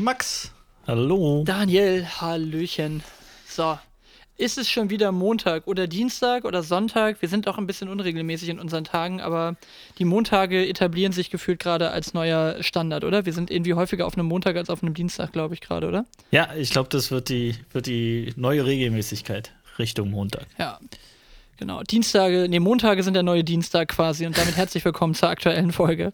Max, hallo. Daniel, Hallöchen. So, ist es schon wieder Montag oder Dienstag oder Sonntag? Wir sind auch ein bisschen unregelmäßig in unseren Tagen, aber die Montage etablieren sich gefühlt gerade als neuer Standard, oder? Wir sind irgendwie häufiger auf einem Montag als auf einem Dienstag, glaube ich gerade, oder? Ja, ich glaube, das wird die, wird die neue Regelmäßigkeit Richtung Montag. Ja. Genau. Dienstage, nee, Montage sind der neue Dienstag quasi und damit herzlich willkommen zur aktuellen Folge.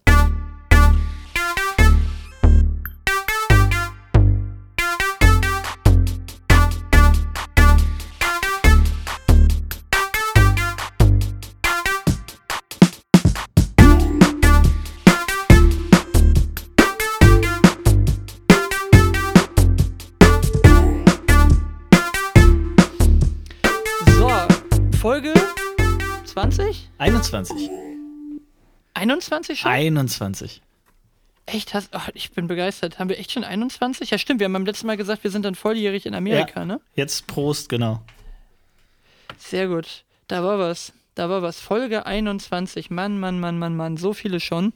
21 schon? 21. Echt? Hast, ach, ich bin begeistert. Haben wir echt schon 21? Ja, stimmt. Wir haben beim letzten Mal gesagt, wir sind dann volljährig in Amerika, Ja. ne? Jetzt Prost, genau. Sehr gut. Da war was. Da war was. Folge 21. Mann, Mann, Mann, Mann, Mann. So viele schon.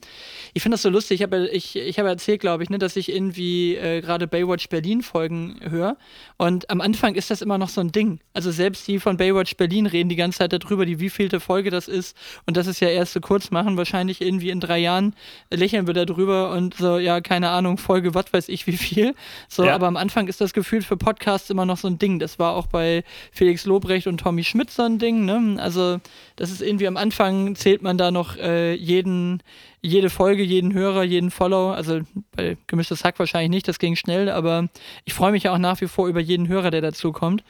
Ich finde das so lustig. Ich habe ich, ich hab erzählt, glaube ich, ne, dass ich irgendwie äh, gerade Baywatch Berlin Folgen höre. Und am Anfang ist das immer noch so ein Ding. Also selbst die von Baywatch Berlin reden die ganze Zeit darüber, die wievielte Folge das ist. Und das ist ja erst so kurz machen. Wahrscheinlich irgendwie in drei Jahren lächeln wir da drüber und so, ja, keine Ahnung, Folge, was weiß ich wie viel. So, Ja. aber am Anfang ist das Gefühl für Podcasts immer noch so ein Ding. Das war auch bei Felix Lobrecht und Tommy Schmidt so ein Ding, ne? Also, das ist irgendwie am Anfang zählt man da noch äh, jeden, jede Folge, jeden Hörer, jeden Follow. Also bei gemischtes Hack wahrscheinlich nicht, das ging schnell, aber ich freue mich ja auch nach wie vor über jeden Hörer, der dazu kommt.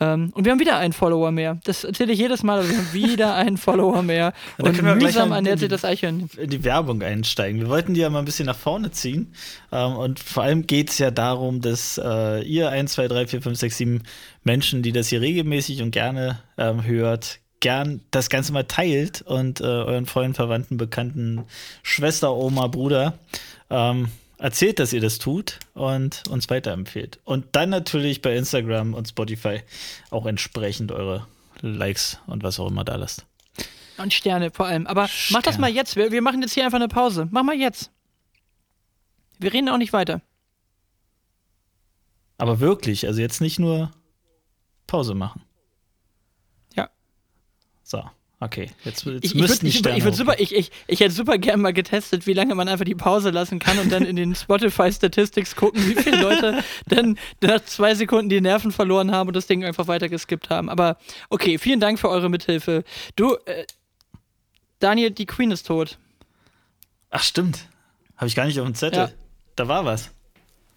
Ähm, und wir haben wieder einen Follower mehr. Das erzähle ich jedes Mal, aber wir haben wieder einen Follower mehr. Und Und können wir mühsam ernährt sich die- das Eichhörnchen. In die Werbung einsteigen. Wir wollten die ja mal ein bisschen nach vorne ziehen. Ähm, und vor allem geht es ja darum, dass äh, ihr 1, 2, 3, 4, 5, 6, 7 Menschen, die das hier regelmäßig und gerne ähm, hört, gern das Ganze mal teilt und äh, euren Freunden, Verwandten, Bekannten, Schwester, Oma, Bruder ähm, erzählt, dass ihr das tut und uns weiterempfehlt. Und dann natürlich bei Instagram und Spotify auch entsprechend eure Likes und was auch immer da lasst. Und Sterne vor allem. Aber mach das Sterne. mal jetzt. Wir, wir machen jetzt hier einfach eine Pause. Mach mal jetzt. Wir reden auch nicht weiter. Aber wirklich, also jetzt nicht nur Pause machen. So, okay. Jetzt, jetzt Ich, ich müssten ich, Sterne ich, würd hoch. super, ich, ich, ich hätte super gern mal getestet, wie lange man einfach die Pause lassen kann und dann in den Spotify Statistics gucken, wie viele Leute dann nach zwei Sekunden die Nerven verloren haben und das Ding einfach weiter geskippt haben. Aber okay, vielen Dank für eure Mithilfe. Du, äh, Daniel, die Queen ist tot. Ach, stimmt. Habe ich gar nicht auf dem Zettel. Ja. Da war was.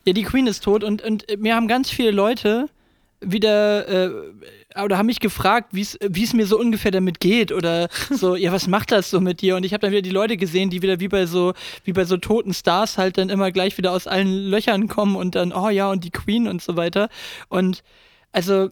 Ja, die Queen ist tot und, und mir haben ganz viele Leute wieder äh, oder haben mich gefragt, wie es mir so ungefähr damit geht oder so, ja, was macht das so mit dir? Und ich habe dann wieder die Leute gesehen, die wieder wie bei so wie bei so toten Stars halt dann immer gleich wieder aus allen Löchern kommen und dann oh ja und die Queen und so weiter und also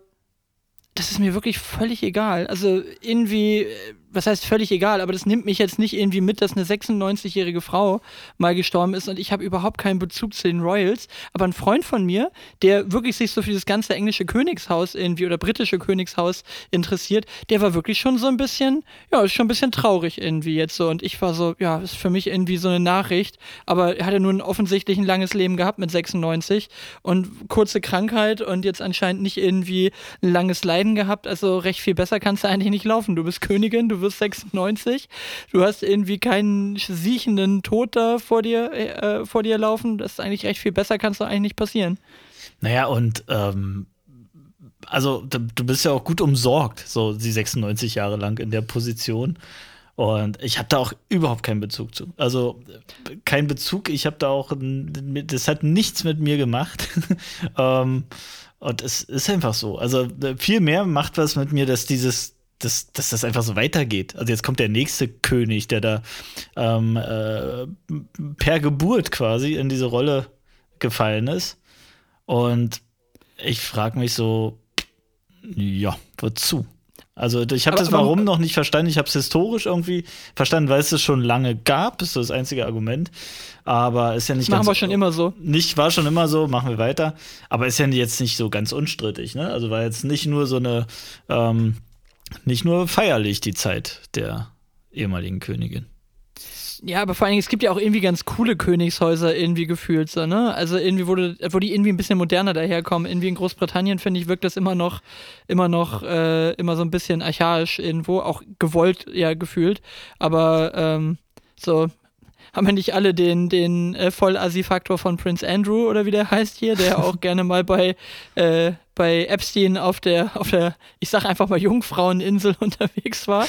das ist mir wirklich völlig egal. Also irgendwie, äh, was heißt völlig egal, aber das nimmt mich jetzt nicht irgendwie mit, dass eine 96-jährige Frau mal gestorben ist und ich habe überhaupt keinen Bezug zu den Royals. Aber ein Freund von mir, der wirklich sich so für das ganze englische Königshaus irgendwie oder britische Königshaus interessiert, der war wirklich schon so ein bisschen, ja, ist schon ein bisschen traurig irgendwie jetzt so. Und ich war so, ja, ist für mich irgendwie so eine Nachricht. Aber er hat ja nun offensichtlich ein langes Leben gehabt mit 96 und kurze Krankheit und jetzt anscheinend nicht irgendwie ein langes Leiden gehabt. Also recht viel besser kannst du eigentlich nicht laufen. Du bist Königin, du wirst 96, du hast irgendwie keinen siechenden Tod da vor dir, äh, vor dir laufen. Das ist eigentlich recht viel besser, kannst du eigentlich nicht passieren. Naja, und ähm, also du, bist ja auch gut umsorgt, so die 96 Jahre lang in der Position. Und ich habe da auch überhaupt keinen Bezug zu. Also kein Bezug. Ich habe da auch, das hat nichts mit mir gemacht. ähm, und es ist einfach so. Also viel mehr macht was mit mir, dass dieses, dass, dass das einfach so weitergeht. Also jetzt kommt der nächste König, der da ähm, äh, per Geburt quasi in diese Rolle gefallen ist. Und ich frage mich so, ja, wozu? Also ich habe das Warum noch nicht verstanden. Ich habe es historisch irgendwie verstanden, weil es es schon lange gab. Das ist so das einzige Argument. Aber ist ja nicht Machen ganz wir schon immer so. nicht, war schon immer so, machen wir weiter. Aber ist ja jetzt nicht so ganz unstrittig, ne? Also war jetzt nicht nur so eine, ähm, nicht nur feierlich die Zeit der ehemaligen Königin. ja, aber vor allen Dingen, es gibt ja auch irgendwie ganz coole Königshäuser irgendwie gefühlt, so, ne? Also irgendwie, du, wo die irgendwie ein bisschen moderner daherkommen. Irgendwie in Großbritannien, finde ich, wirkt das immer noch, immer noch, äh, immer so ein bisschen archaisch irgendwo, auch gewollt ja gefühlt. Aber ähm, so, haben wir nicht alle den, den äh, Voll-Assi-Faktor von Prince Andrew oder wie der heißt hier, der auch gerne mal bei, äh, bei Epstein auf der, auf der, ich sag einfach mal Jungfraueninsel unterwegs war.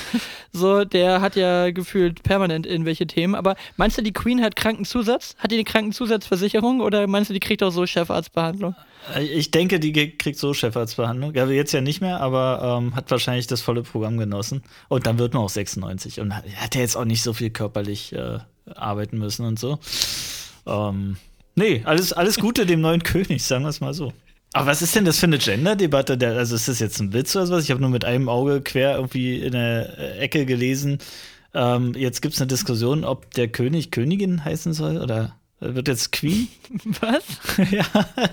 So, der hat ja gefühlt permanent irgendwelche Themen. Aber meinst du, die Queen hat Krankenzusatz? Hat die eine Krankenzusatzversicherung oder meinst du, die kriegt auch so Chefarztbehandlung? Äh, ich denke, die kriegt so Chefarztbehandlung. Ja, jetzt ja nicht mehr, aber ähm, hat wahrscheinlich das volle Programm genossen. Und dann wird man auch 96 und hat ja jetzt auch nicht so viel körperlich äh, arbeiten müssen und so. Ähm, nee, alles, alles Gute dem neuen König, sagen wir es mal so. Aber was ist denn das für eine Gender-Debatte? Also ist das jetzt ein Witz oder was? Ich habe nur mit einem Auge quer irgendwie in der Ecke gelesen. Ähm, jetzt gibt es eine Diskussion, ob der König Königin heißen soll oder wird jetzt Queen? Was? ja,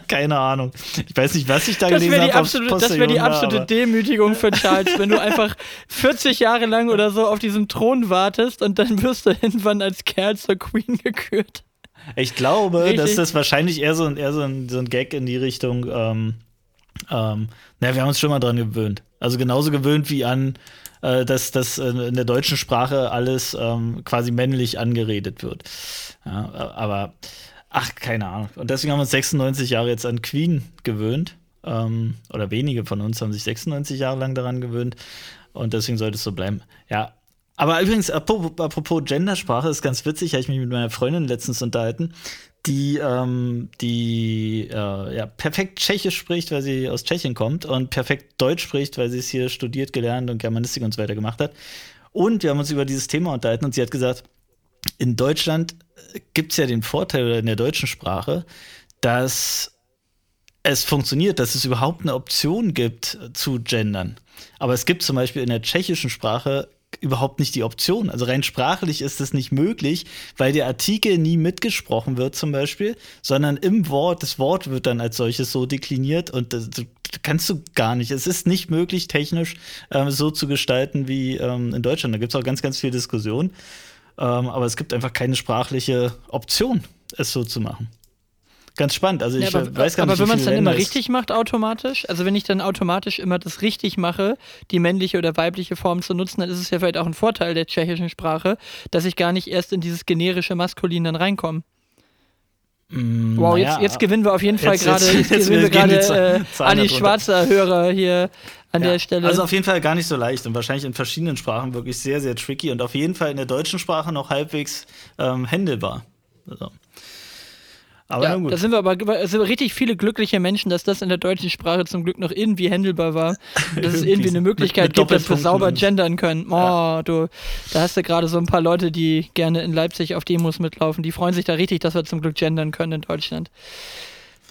keine Ahnung. Ich weiß nicht, was ich da das gelesen habe. Das wäre die absolute Demütigung für Charles, wenn du einfach 40 Jahre lang oder so auf diesem Thron wartest und dann wirst du irgendwann als Kerl zur Queen gekürt. Ich glaube, Richtig. dass das wahrscheinlich eher so ein, eher so ein, so ein Gag in die Richtung, ähm, ähm, naja, wir haben uns schon mal dran gewöhnt. Also genauso gewöhnt wie an, äh, dass, dass in der deutschen Sprache alles ähm, quasi männlich angeredet wird. Ja, aber, ach, keine Ahnung. Und deswegen haben wir uns 96 Jahre jetzt an Queen gewöhnt. Ähm, oder wenige von uns haben sich 96 Jahre lang daran gewöhnt. Und deswegen sollte es so bleiben. Ja, aber übrigens, apropos, apropos Gendersprache, ist ganz witzig, habe ich mich mit meiner Freundin letztens unterhalten, die, ähm, die äh, ja, perfekt Tschechisch spricht, weil sie aus Tschechien kommt und perfekt Deutsch spricht, weil sie es hier studiert, gelernt und Germanistik und so weiter gemacht hat. Und wir haben uns über dieses Thema unterhalten und sie hat gesagt, in Deutschland gibt es ja den Vorteil oder in der deutschen Sprache, dass es funktioniert, dass es überhaupt eine Option gibt zu gendern. Aber es gibt zum Beispiel in der tschechischen Sprache überhaupt nicht die Option. Also rein sprachlich ist es nicht möglich, weil der Artikel nie mitgesprochen wird zum Beispiel, sondern im Wort, das Wort wird dann als solches so dekliniert und das, kannst du gar nicht. Es ist nicht möglich, technisch ähm, so zu gestalten wie ähm, in Deutschland. Da gibt es auch ganz, ganz viel Diskussion. Ähm, aber es gibt einfach keine sprachliche Option, es so zu machen. Ganz spannend. Also ich ja, aber, weiß gar nicht, aber wenn man es dann immer richtig macht automatisch, also wenn ich dann automatisch immer das richtig mache, die männliche oder weibliche Form zu nutzen, dann ist es ja vielleicht auch ein Vorteil der tschechischen Sprache, dass ich gar nicht erst in dieses generische Maskulin dann reinkomme. Mm, wow, jetzt, jetzt, gewinnen wir auf jeden Fall gerade, jetzt, jetzt, gewinnen wir gerade äh, Anni Schwarzer Hörer hier an ja, der Stelle. Also auf jeden Fall gar nicht so leicht und wahrscheinlich in verschiedenen Sprachen wirklich sehr, sehr tricky und auf jeden Fall in der deutschen Sprache noch halbwegs ähm, händelbar. Also. Aber ja, da sind wir aber sind wir richtig viele glückliche Menschen, dass das in der deutschen Sprache zum Glück noch irgendwie handelbar war. dass es irgendwie eine Möglichkeit mit, mit gibt, dass wir sauber gendern können. Oh, ja. du, da hast du gerade so ein paar Leute, die gerne in Leipzig auf Demos mitlaufen. Die freuen sich da richtig, dass wir zum Glück gendern können in Deutschland.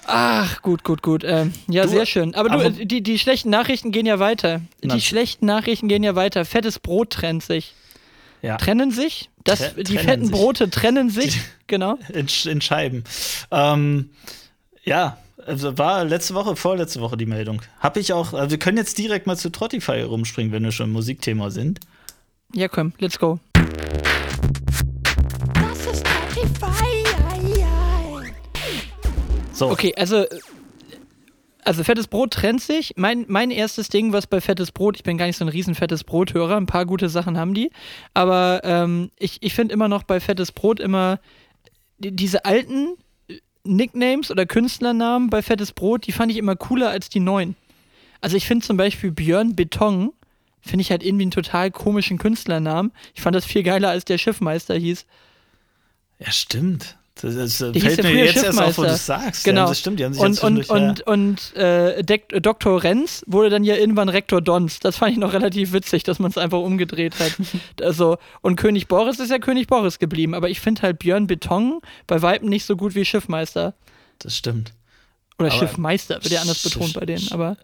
Ach, gut, gut, gut. Ähm, ja, du, sehr schön. Aber, aber du, die, die schlechten Nachrichten gehen ja weiter. Die schlechten Nachrichten gehen ja weiter. Fettes Brot trennt sich. Ja. Trennen sich? Das, Tre die fetten sich. Brote trennen sich, genau. In, in Scheiben. Ähm, ja, also war letzte Woche, vorletzte Woche die Meldung. Hab ich auch, also wir können jetzt direkt mal zu Trottify rumspringen, wenn wir schon im Musikthema sind. Ja, komm, let's go. Das ist Trottify. So. Okay, also also fettes Brot trennt sich. Mein, mein erstes Ding, was bei fettes Brot, ich bin gar nicht so ein riesen fettes Brothörer, ein paar gute Sachen haben die, aber ähm, ich, ich finde immer noch bei fettes Brot immer die, diese alten Nicknames oder Künstlernamen bei fettes Brot, die fand ich immer cooler als die neuen. Also ich finde zum Beispiel Björn Beton, finde ich halt irgendwie einen total komischen Künstlernamen. Ich fand das viel geiler, als der Schiffmeister hieß. Ja, stimmt. Das, das der fällt mir jetzt erst auf, wo du es sagst. Genau. Ja, das stimmt, die haben sich und, und, und, ja. und äh, Dr. Renz wurde dann ja irgendwann Rektor Dons. Das fand ich noch relativ witzig, dass man es einfach umgedreht hat. also, und König Boris ist ja König Boris geblieben, aber ich finde halt Björn Beton bei Weitem nicht so gut wie Schiffmeister. Das stimmt. Oder aber Schiffmeister, wird ja anders betont bei denen, aber.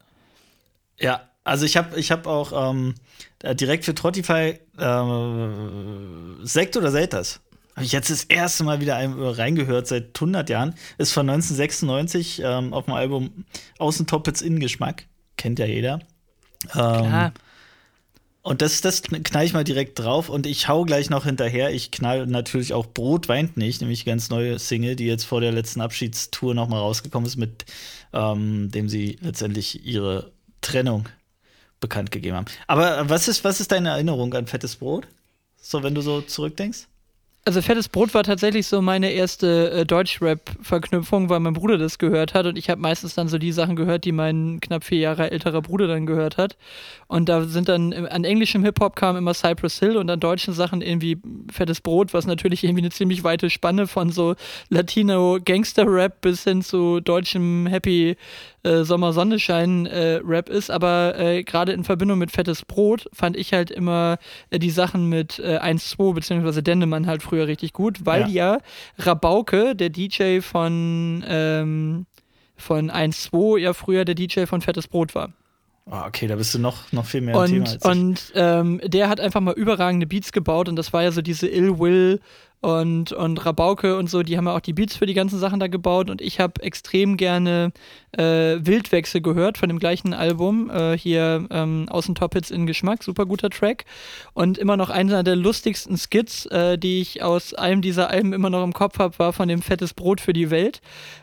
Ja, also ich habe ich hab auch ähm, direkt für Trottify äh, Sekt oder Selters habe ich jetzt das erste Mal wieder reingehört seit 100 Jahren. Ist von 1996 ähm, auf dem Album Außentop It's In Geschmack. Kennt ja jeder. Ähm, Klar. Und das, das knall ich mal direkt drauf und ich hau gleich noch hinterher. Ich knall natürlich auch Brot weint nicht, nämlich ganz neue Single, die jetzt vor der letzten Abschiedstour noch mal rausgekommen ist, mit ähm, dem sie letztendlich ihre Trennung bekannt gegeben haben. Aber was ist, was ist deine Erinnerung an fettes Brot? So, wenn du so zurückdenkst? Also Fettes Brot war tatsächlich so meine erste äh, Deutschrap-Verknüpfung, weil mein Bruder das gehört hat und ich habe meistens dann so die Sachen gehört, die mein knapp vier Jahre älterer Bruder dann gehört hat. Und da sind dann äh, an englischem Hip-Hop kam immer Cypress Hill und an deutschen Sachen irgendwie Fettes Brot, was natürlich irgendwie eine ziemlich weite Spanne von so Latino-Gangster-Rap bis hin zu deutschem Happy äh, Sommer-Sonnenschein-Rap äh, ist, aber äh, gerade in Verbindung mit Fettes Brot fand ich halt immer äh, die Sachen mit äh, 1-2 beziehungsweise Dendemann halt früher richtig gut, weil ja, ja Rabauke, der DJ von, ähm, von 1-2, ja früher der DJ von Fettes Brot war. Oh, okay, da bist du noch, noch viel mehr und, im Thema als ich. Und ähm, der hat einfach mal überragende Beats gebaut und das war ja so diese Ill Will und, und Rabauke und so, die haben ja auch die Beats für die ganzen Sachen da gebaut. Und ich habe extrem gerne äh, Wildwechsel gehört von dem gleichen Album, äh, hier ähm, Außen Top Hits in Geschmack, super guter Track. Und immer noch einer der lustigsten Skits, äh, die ich aus einem dieser Alben immer noch im Kopf habe, war von dem Fettes Brot für die Welt,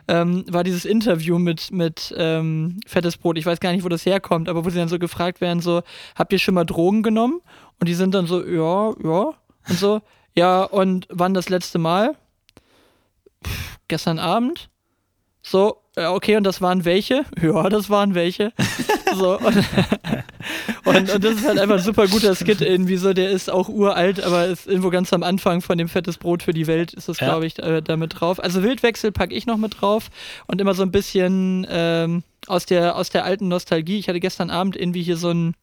ähm, war dieses Interview mit, mit ähm, Fettes Brot, ich weiß gar nicht, wo das herkommt, aber wo sie dann so gefragt werden, so, habt ihr schon mal Drogen genommen? Und die sind dann so, ja, ja, und so, ja, und wann das letzte Mal? Pff, gestern Abend. So, ja, okay, und das waren welche? Ja, das waren welche. so, und, und, und, das ist halt einfach ein super guter Skit irgendwie so. Der ist auch uralt, aber ist irgendwo ganz am Anfang von dem Fettes Brot für die Welt ist das, ja. glaube ich, äh, damit drauf. Also Wildwechsel packe ich noch mit drauf und immer so ein bisschen ähm, aus, der, aus der alten Nostalgie. Ich hatte gestern Abend irgendwie hier so ein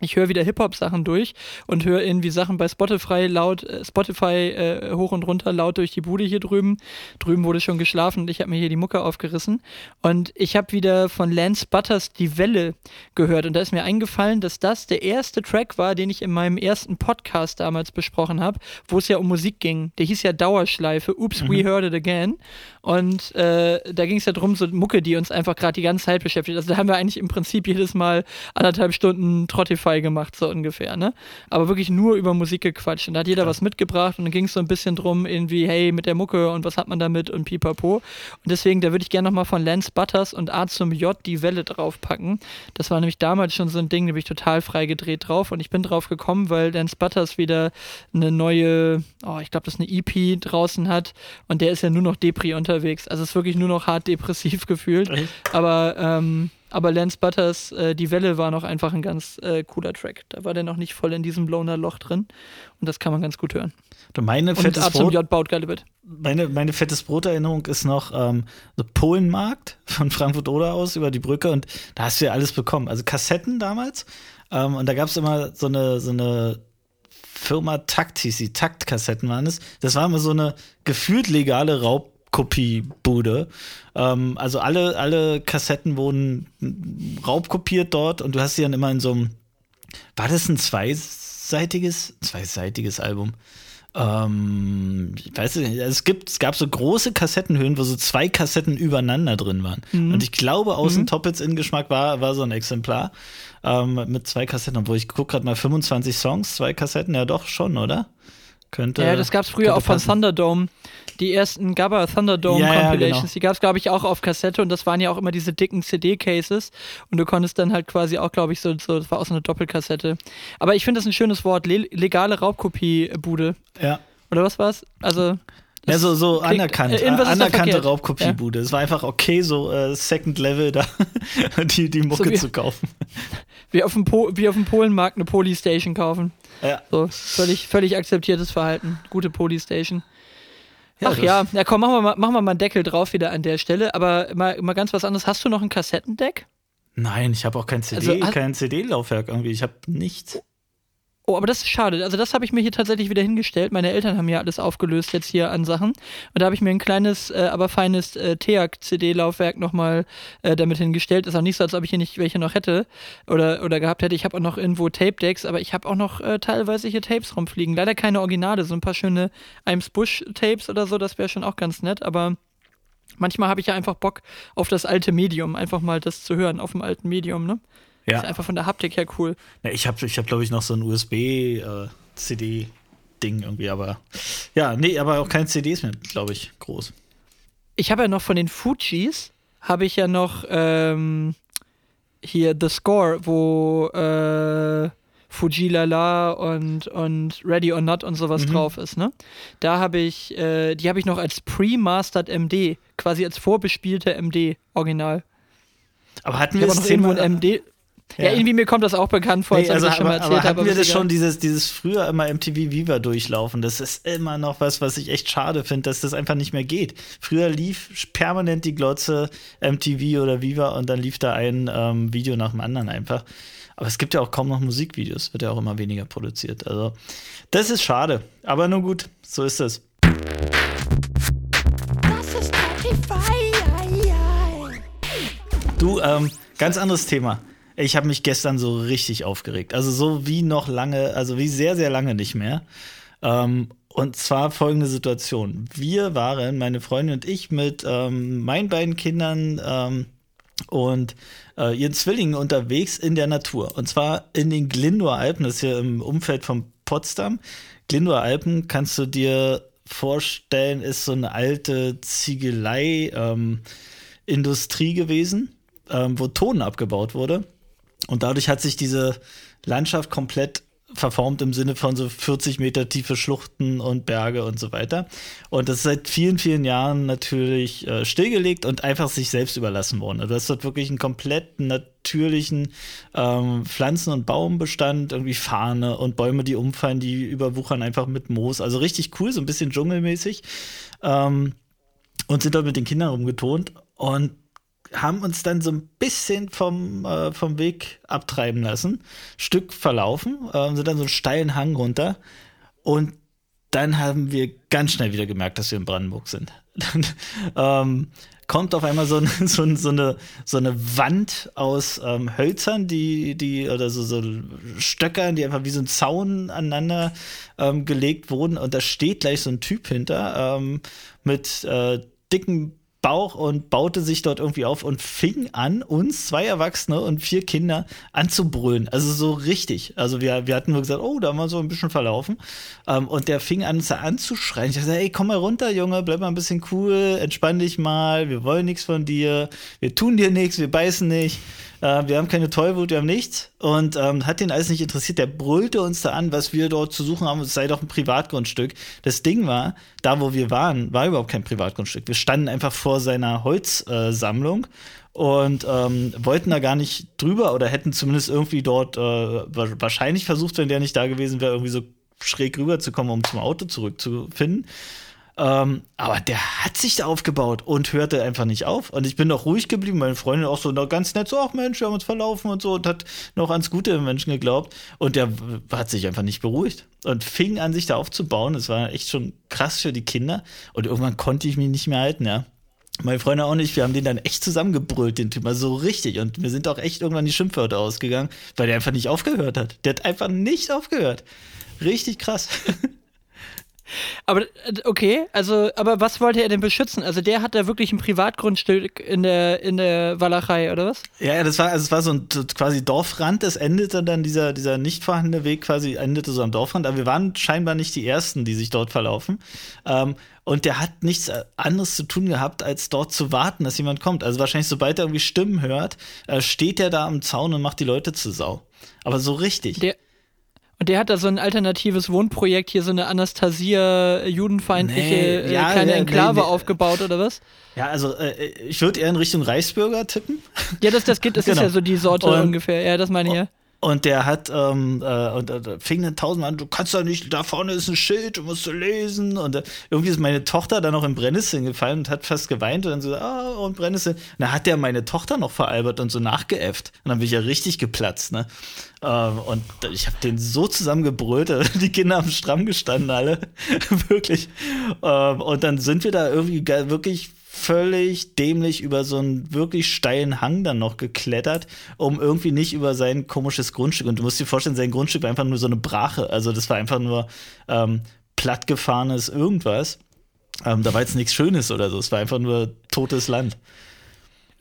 ich höre wieder Hip-Hop-Sachen durch und höre irgendwie Sachen bei Spotify laut, äh, Spotify äh, hoch und runter laut durch die Bude hier drüben. Drüben wurde schon geschlafen und ich habe mir hier die Mucke aufgerissen. Und ich habe wieder von Lance Butters Die Welle gehört. Und da ist mir eingefallen, dass das der erste Track war, den ich in meinem ersten Podcast damals besprochen habe, wo es ja um Musik ging. Der hieß ja Dauerschleife, Oops, mhm. We Heard It Again. Und äh, da ging es ja drum, so Mucke, die uns einfach gerade die ganze Zeit beschäftigt. Also da haben wir eigentlich im Prinzip jedes Mal anderthalb Stunden Trottify gemacht, so ungefähr, ne? Aber wirklich nur über Musik gequatscht. Und da hat jeder ja. was mitgebracht und dann ging es so ein bisschen drum, irgendwie, hey, mit der Mucke und was hat man damit und pipapo. Und deswegen, da würde ich gerne nochmal von Lance Butters und A zum J die Welle draufpacken. Das war nämlich damals schon so ein Ding, da bin ich total frei gedreht drauf und ich bin drauf gekommen, weil Lance Butters wieder eine neue, oh, ich glaube, das ist eine EP draußen hat und der ist ja nur noch Depri unter unterwegs. Also es ist wirklich nur noch hart depressiv gefühlt. Aber, ähm, aber Lance Butters, äh, die Welle war noch einfach ein ganz äh, cooler Track. Da war der noch nicht voll in diesem Bloner Loch drin. Und das kann man ganz gut hören. Du, meine fettes Und Brot, J baut geile Bit. Meine, meine fettes Brot-Erinnerung ist noch ähm, der Polenmarkt von Frankfurt oder aus über die Brücke und da hast du ja alles bekommen. Also Kassetten damals. Ähm, und da gab es immer so eine, so eine Firma Takt hieß die, Taktkassetten waren es. Das war immer so eine gefühlt legale Raub Kopiebude. Ähm, also alle, alle Kassetten wurden raubkopiert dort und du hast sie dann immer in so einem. War das ein zweiseitiges, zweiseitiges Album? Ähm, ich weiß nicht, es, gibt, es gab so große Kassettenhöhen, wo so zwei Kassetten übereinander drin waren. Mhm. Und ich glaube, außen mhm. Toppets in Geschmack war, war so ein Exemplar ähm, mit zwei Kassetten. Obwohl ich gucke gerade mal 25 Songs, zwei Kassetten, ja doch schon, oder? Könnte. Ja, das gab es früher auch von Thunderdome. Die ersten Gabba Thunderdome ja, Compilations, ja, genau. die gab es, glaube ich, auch auf Kassette und das waren ja auch immer diese dicken CD-Cases und du konntest dann halt quasi auch, glaube ich, so, so, das war auch so eine Doppelkassette. Aber ich finde das ein schönes Wort, le legale Raubkopie-Bude. Ja. Oder was war's? Also. Ja, so, so anerkannt, äh, anerkannte Raubkopiebude. Ja. Es war einfach okay, so äh, Second Level da die, die Mucke so wie, zu kaufen. Wie auf, dem wie auf dem Polenmarkt eine Polystation kaufen. Ja. So, völlig, völlig akzeptiertes Verhalten. Gute Polystation. Ja, Ach ja, ja komm, machen wir, mal, machen wir mal einen Deckel drauf wieder an der Stelle. Aber mal, mal ganz was anderes. Hast du noch ein Kassettendeck? Nein, ich habe auch kein CD, also, kein CD-Laufwerk irgendwie. Ich habe nichts. Oh, aber das ist schade. Also das habe ich mir hier tatsächlich wieder hingestellt. Meine Eltern haben ja alles aufgelöst jetzt hier an Sachen. Und da habe ich mir ein kleines, äh, aber feines äh, TEAC-CD-Laufwerk nochmal äh, damit hingestellt. Ist auch nicht so, als ob ich hier nicht welche noch hätte oder, oder gehabt hätte. Ich habe auch noch irgendwo Tape-Decks, aber ich habe auch noch äh, teilweise hier Tapes rumfliegen. Leider keine Originale, so ein paar schöne Imes Bush-Tapes oder so, das wäre schon auch ganz nett. Aber manchmal habe ich ja einfach Bock auf das alte Medium, einfach mal das zu hören auf dem alten Medium, ne? Ja. Ist einfach von der Haptik her cool. Ja, ich habe, ich hab, glaube ich, noch so ein USB-CD-Ding äh, irgendwie, aber ja, nee, aber auch keine CDs mehr, glaube ich, groß. Ich habe ja noch von den Fujis, habe ich ja noch ähm, hier The Score, wo äh, Fujilala und, und Ready or Not und sowas mhm. drauf ist, ne? Da habe ich, äh, die habe ich noch als Pre-Mastered MD, quasi als vorbespielte MD, original. Aber hatten wir irgendwo ein MD? Ja. ja. irgendwie mir kommt das auch bekannt vor, als nee, also, ich schon mal erzählt aber hatten wir das schon, dieses, dieses früher immer MTV Viva durchlaufen. Das ist immer noch was, was ich echt schade finde, dass das einfach nicht mehr geht. Früher lief permanent die Glotze MTV oder Viva und dann lief da ein ähm, Video nach dem anderen einfach. Aber es gibt ja auch kaum noch Musikvideos, wird ja auch immer weniger produziert. Also, das ist schade. Aber nun gut, so ist es. Das ist Spotify. Du, ähm, ganz anderes Thema. Ich habe mich gestern so richtig aufgeregt. Also so wie noch lange, also wie sehr, sehr lange nicht mehr. Ähm, und zwar folgende Situation. Wir waren, meine Freundin und ich, mit ähm, meinen beiden Kindern ähm, und äh, ihren Zwillingen unterwegs in der Natur. Und zwar in den Glindower Alpen, das ist hier im Umfeld von Potsdam. Glindower Alpen kannst du dir vorstellen, ist so eine alte Ziegelei-Industrie ähm, gewesen, ähm, wo Ton abgebaut wurde. Und dadurch hat sich diese Landschaft komplett verformt im Sinne von so 40 Meter tiefe Schluchten und Berge und so weiter. Und das ist seit vielen, vielen Jahren natürlich äh, stillgelegt und einfach sich selbst überlassen worden. Also das dort wirklich einen komplett natürlichen ähm, Pflanzen- und Baumbestand, irgendwie Fahne und Bäume, die umfallen, die überwuchern einfach mit Moos. Also richtig cool, so ein bisschen dschungelmäßig. Ähm, und sind dort mit den Kindern rumgetont. Und haben uns dann so ein bisschen vom, äh, vom Weg abtreiben lassen, Stück verlaufen, äh, sind dann so einen steilen Hang runter und dann haben wir ganz schnell wieder gemerkt, dass wir in Brandenburg sind. Dann ähm, kommt auf einmal so, ein, so, so, eine, so eine Wand aus ähm, Hölzern, die, die, oder so, so Stöckern, die einfach wie so ein Zaun aneinander ähm, gelegt wurden. Und da steht gleich so ein Typ hinter ähm, mit äh, dicken Bauch und baute sich dort irgendwie auf und fing an, uns zwei Erwachsene und vier Kinder anzubrüllen. Also so richtig. Also wir, wir hatten nur gesagt, oh, da haben wir so ein bisschen verlaufen. Ähm, und der fing an, uns da anzuschreien. Ich dachte, ey, komm mal runter, Junge, bleib mal ein bisschen cool, entspann dich mal, wir wollen nichts von dir, wir tun dir nichts, wir beißen nicht. Äh, wir haben keine Tollwut, wir haben nichts. Und ähm, hat den alles nicht interessiert. Der brüllte uns da an, was wir dort zu suchen haben. Es sei doch ein Privatgrundstück. Das Ding war, da wo wir waren, war überhaupt kein Privatgrundstück. Wir standen einfach vor seiner Holzsammlung. Äh, und ähm, wollten da gar nicht drüber oder hätten zumindest irgendwie dort äh, wahrscheinlich versucht, wenn der nicht da gewesen wäre, irgendwie so schräg rüberzukommen, um zum Auto zurückzufinden. Ähm, aber der hat sich da aufgebaut und hörte einfach nicht auf. Und ich bin noch ruhig geblieben. Meine Freundin auch so ganz nett, so, ach Mensch, wir haben uns verlaufen und so und hat noch ans Gute im Menschen geglaubt. Und der hat sich einfach nicht beruhigt und fing an, sich da aufzubauen. Das war echt schon krass für die Kinder. Und irgendwann konnte ich mich nicht mehr halten, ja. Meine Freunde auch nicht. Wir haben den dann echt zusammengebrüllt, den Typ, mal so richtig. Und wir sind auch echt irgendwann die Schimpfwörter ausgegangen, weil der einfach nicht aufgehört hat. Der hat einfach nicht aufgehört. Richtig krass. Aber äh, okay, also, aber was wollte er denn beschützen? Also der hat da wirklich ein Privatgrundstück in der, in der Walachei, oder was? Ja, das war, also es war so ein quasi Dorfrand, es endete dann, dieser, dieser nicht vorhandene Weg quasi endete so am Dorfrand, aber wir waren scheinbar nicht die Ersten, die sich dort verlaufen. Ähm, und der hat nichts anderes zu tun gehabt, als dort zu warten, dass jemand kommt. Also wahrscheinlich, sobald er irgendwie Stimmen hört, äh, steht er da am Zaun und macht die Leute zu Sau. Aber so richtig. Der und der hat da so ein alternatives Wohnprojekt, hier so eine Anastasia judenfeindliche nee, äh, ja, kleine Enklave nee, nee. aufgebaut oder was? Ja, also äh, ich würde eher in Richtung Reichsbürger tippen. Ja, das, das, gibt, das genau. ist ja so die Sorte und, ungefähr. Ja, das meine ich ja. Und der hat, ähm, äh, und äh, fing dann tausendmal an, du kannst doch nicht, da vorne ist ein Schild, du musst du lesen. Und äh, irgendwie ist meine Tochter dann noch in Brennnesseln gefallen und hat fast geweint und dann so, ah, und Brennnesseln. Und dann hat der meine Tochter noch veralbert und so nachgeäfft. Und dann bin ich ja richtig geplatzt, ne? Äh, und ich habe den so zusammengebrüllt, die Kinder haben stramm gestanden alle, wirklich. Äh, und dann sind wir da irgendwie wirklich völlig dämlich über so einen wirklich steilen Hang dann noch geklettert, um irgendwie nicht über sein komisches Grundstück. Und du musst dir vorstellen, sein Grundstück war einfach nur so eine Brache. Also das war einfach nur ähm, plattgefahrenes irgendwas. Ähm, da war jetzt nichts Schönes oder so. Es war einfach nur totes Land.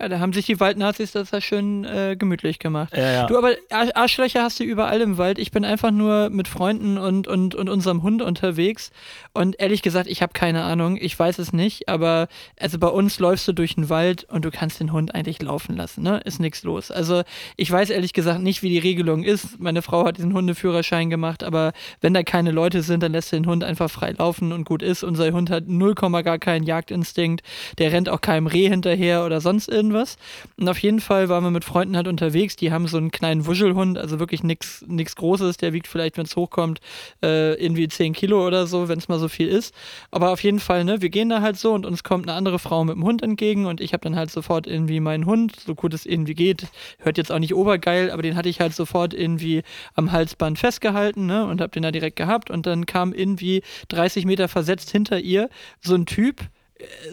Ja, da haben sich die Waldnazis das ja schön äh, gemütlich gemacht. Ja, ja. Du, aber Arschlöcher hast du überall im Wald. Ich bin einfach nur mit Freunden und, und, und unserem Hund unterwegs. Und ehrlich gesagt, ich habe keine Ahnung. Ich weiß es nicht. Aber also bei uns läufst du durch den Wald und du kannst den Hund eigentlich laufen lassen. Ne? Ist nichts los. Also ich weiß ehrlich gesagt nicht, wie die Regelung ist. Meine Frau hat diesen Hundeführerschein gemacht. Aber wenn da keine Leute sind, dann lässt du den Hund einfach frei laufen und gut ist. Unser Hund hat 0, gar keinen Jagdinstinkt. Der rennt auch keinem Reh hinterher oder sonst irgendwas irgendwas. Und auf jeden Fall waren wir mit Freunden halt unterwegs. Die haben so einen kleinen Wuschelhund, also wirklich nichts Großes. Der wiegt vielleicht, wenn es hochkommt, äh, irgendwie 10 Kilo oder so, wenn es mal so viel ist. Aber auf jeden Fall, ne, wir gehen da halt so und uns kommt eine andere Frau mit dem Hund entgegen und ich habe dann halt sofort irgendwie meinen Hund, so gut es irgendwie geht. Hört jetzt auch nicht obergeil, aber den hatte ich halt sofort irgendwie am Halsband festgehalten, ne, und habe den da direkt gehabt. Und dann kam irgendwie 30 Meter versetzt hinter ihr so ein Typ,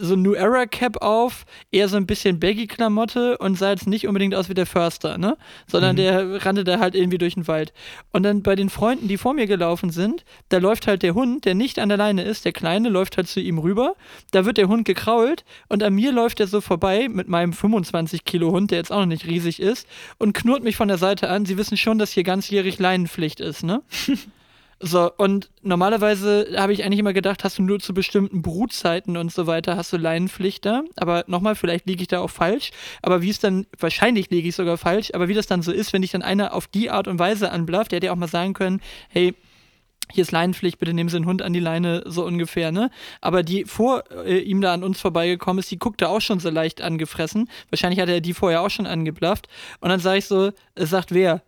so ein New Era Cap auf, eher so ein bisschen Baggy-Klamotte und sah jetzt nicht unbedingt aus wie der Förster, ne? Sondern mhm. der rannte da halt irgendwie durch den Wald. Und dann bei den Freunden, die vor mir gelaufen sind, da läuft halt der Hund, der nicht an der Leine ist, der Kleine läuft halt zu ihm rüber, da wird der Hund gekrault und an mir läuft er so vorbei mit meinem 25 Kilo Hund, der jetzt auch noch nicht riesig ist, und knurrt mich von der Seite an. Sie wissen schon, dass hier ganzjährig Leinenpflicht ist, ne? So, und normalerweise habe ich eigentlich immer gedacht, hast du nur zu bestimmten Brutzeiten und so weiter, hast du Leinenpflicht da. Aber nochmal, vielleicht liege ich da auch falsch. Aber wie es dann, wahrscheinlich liege ich sogar falsch, aber wie das dann so ist, wenn dich dann einer auf die Art und Weise anblafft, der hätte ja auch mal sagen können, hey, hier ist Leinenpflicht, bitte nehmen Sie den Hund an die Leine, so ungefähr, ne? Aber die vor äh, ihm da an uns vorbeigekommen ist, die guckte auch schon so leicht angefressen. Wahrscheinlich hat er die vorher auch schon angeblafft. Und dann sage ich so, es sagt wer?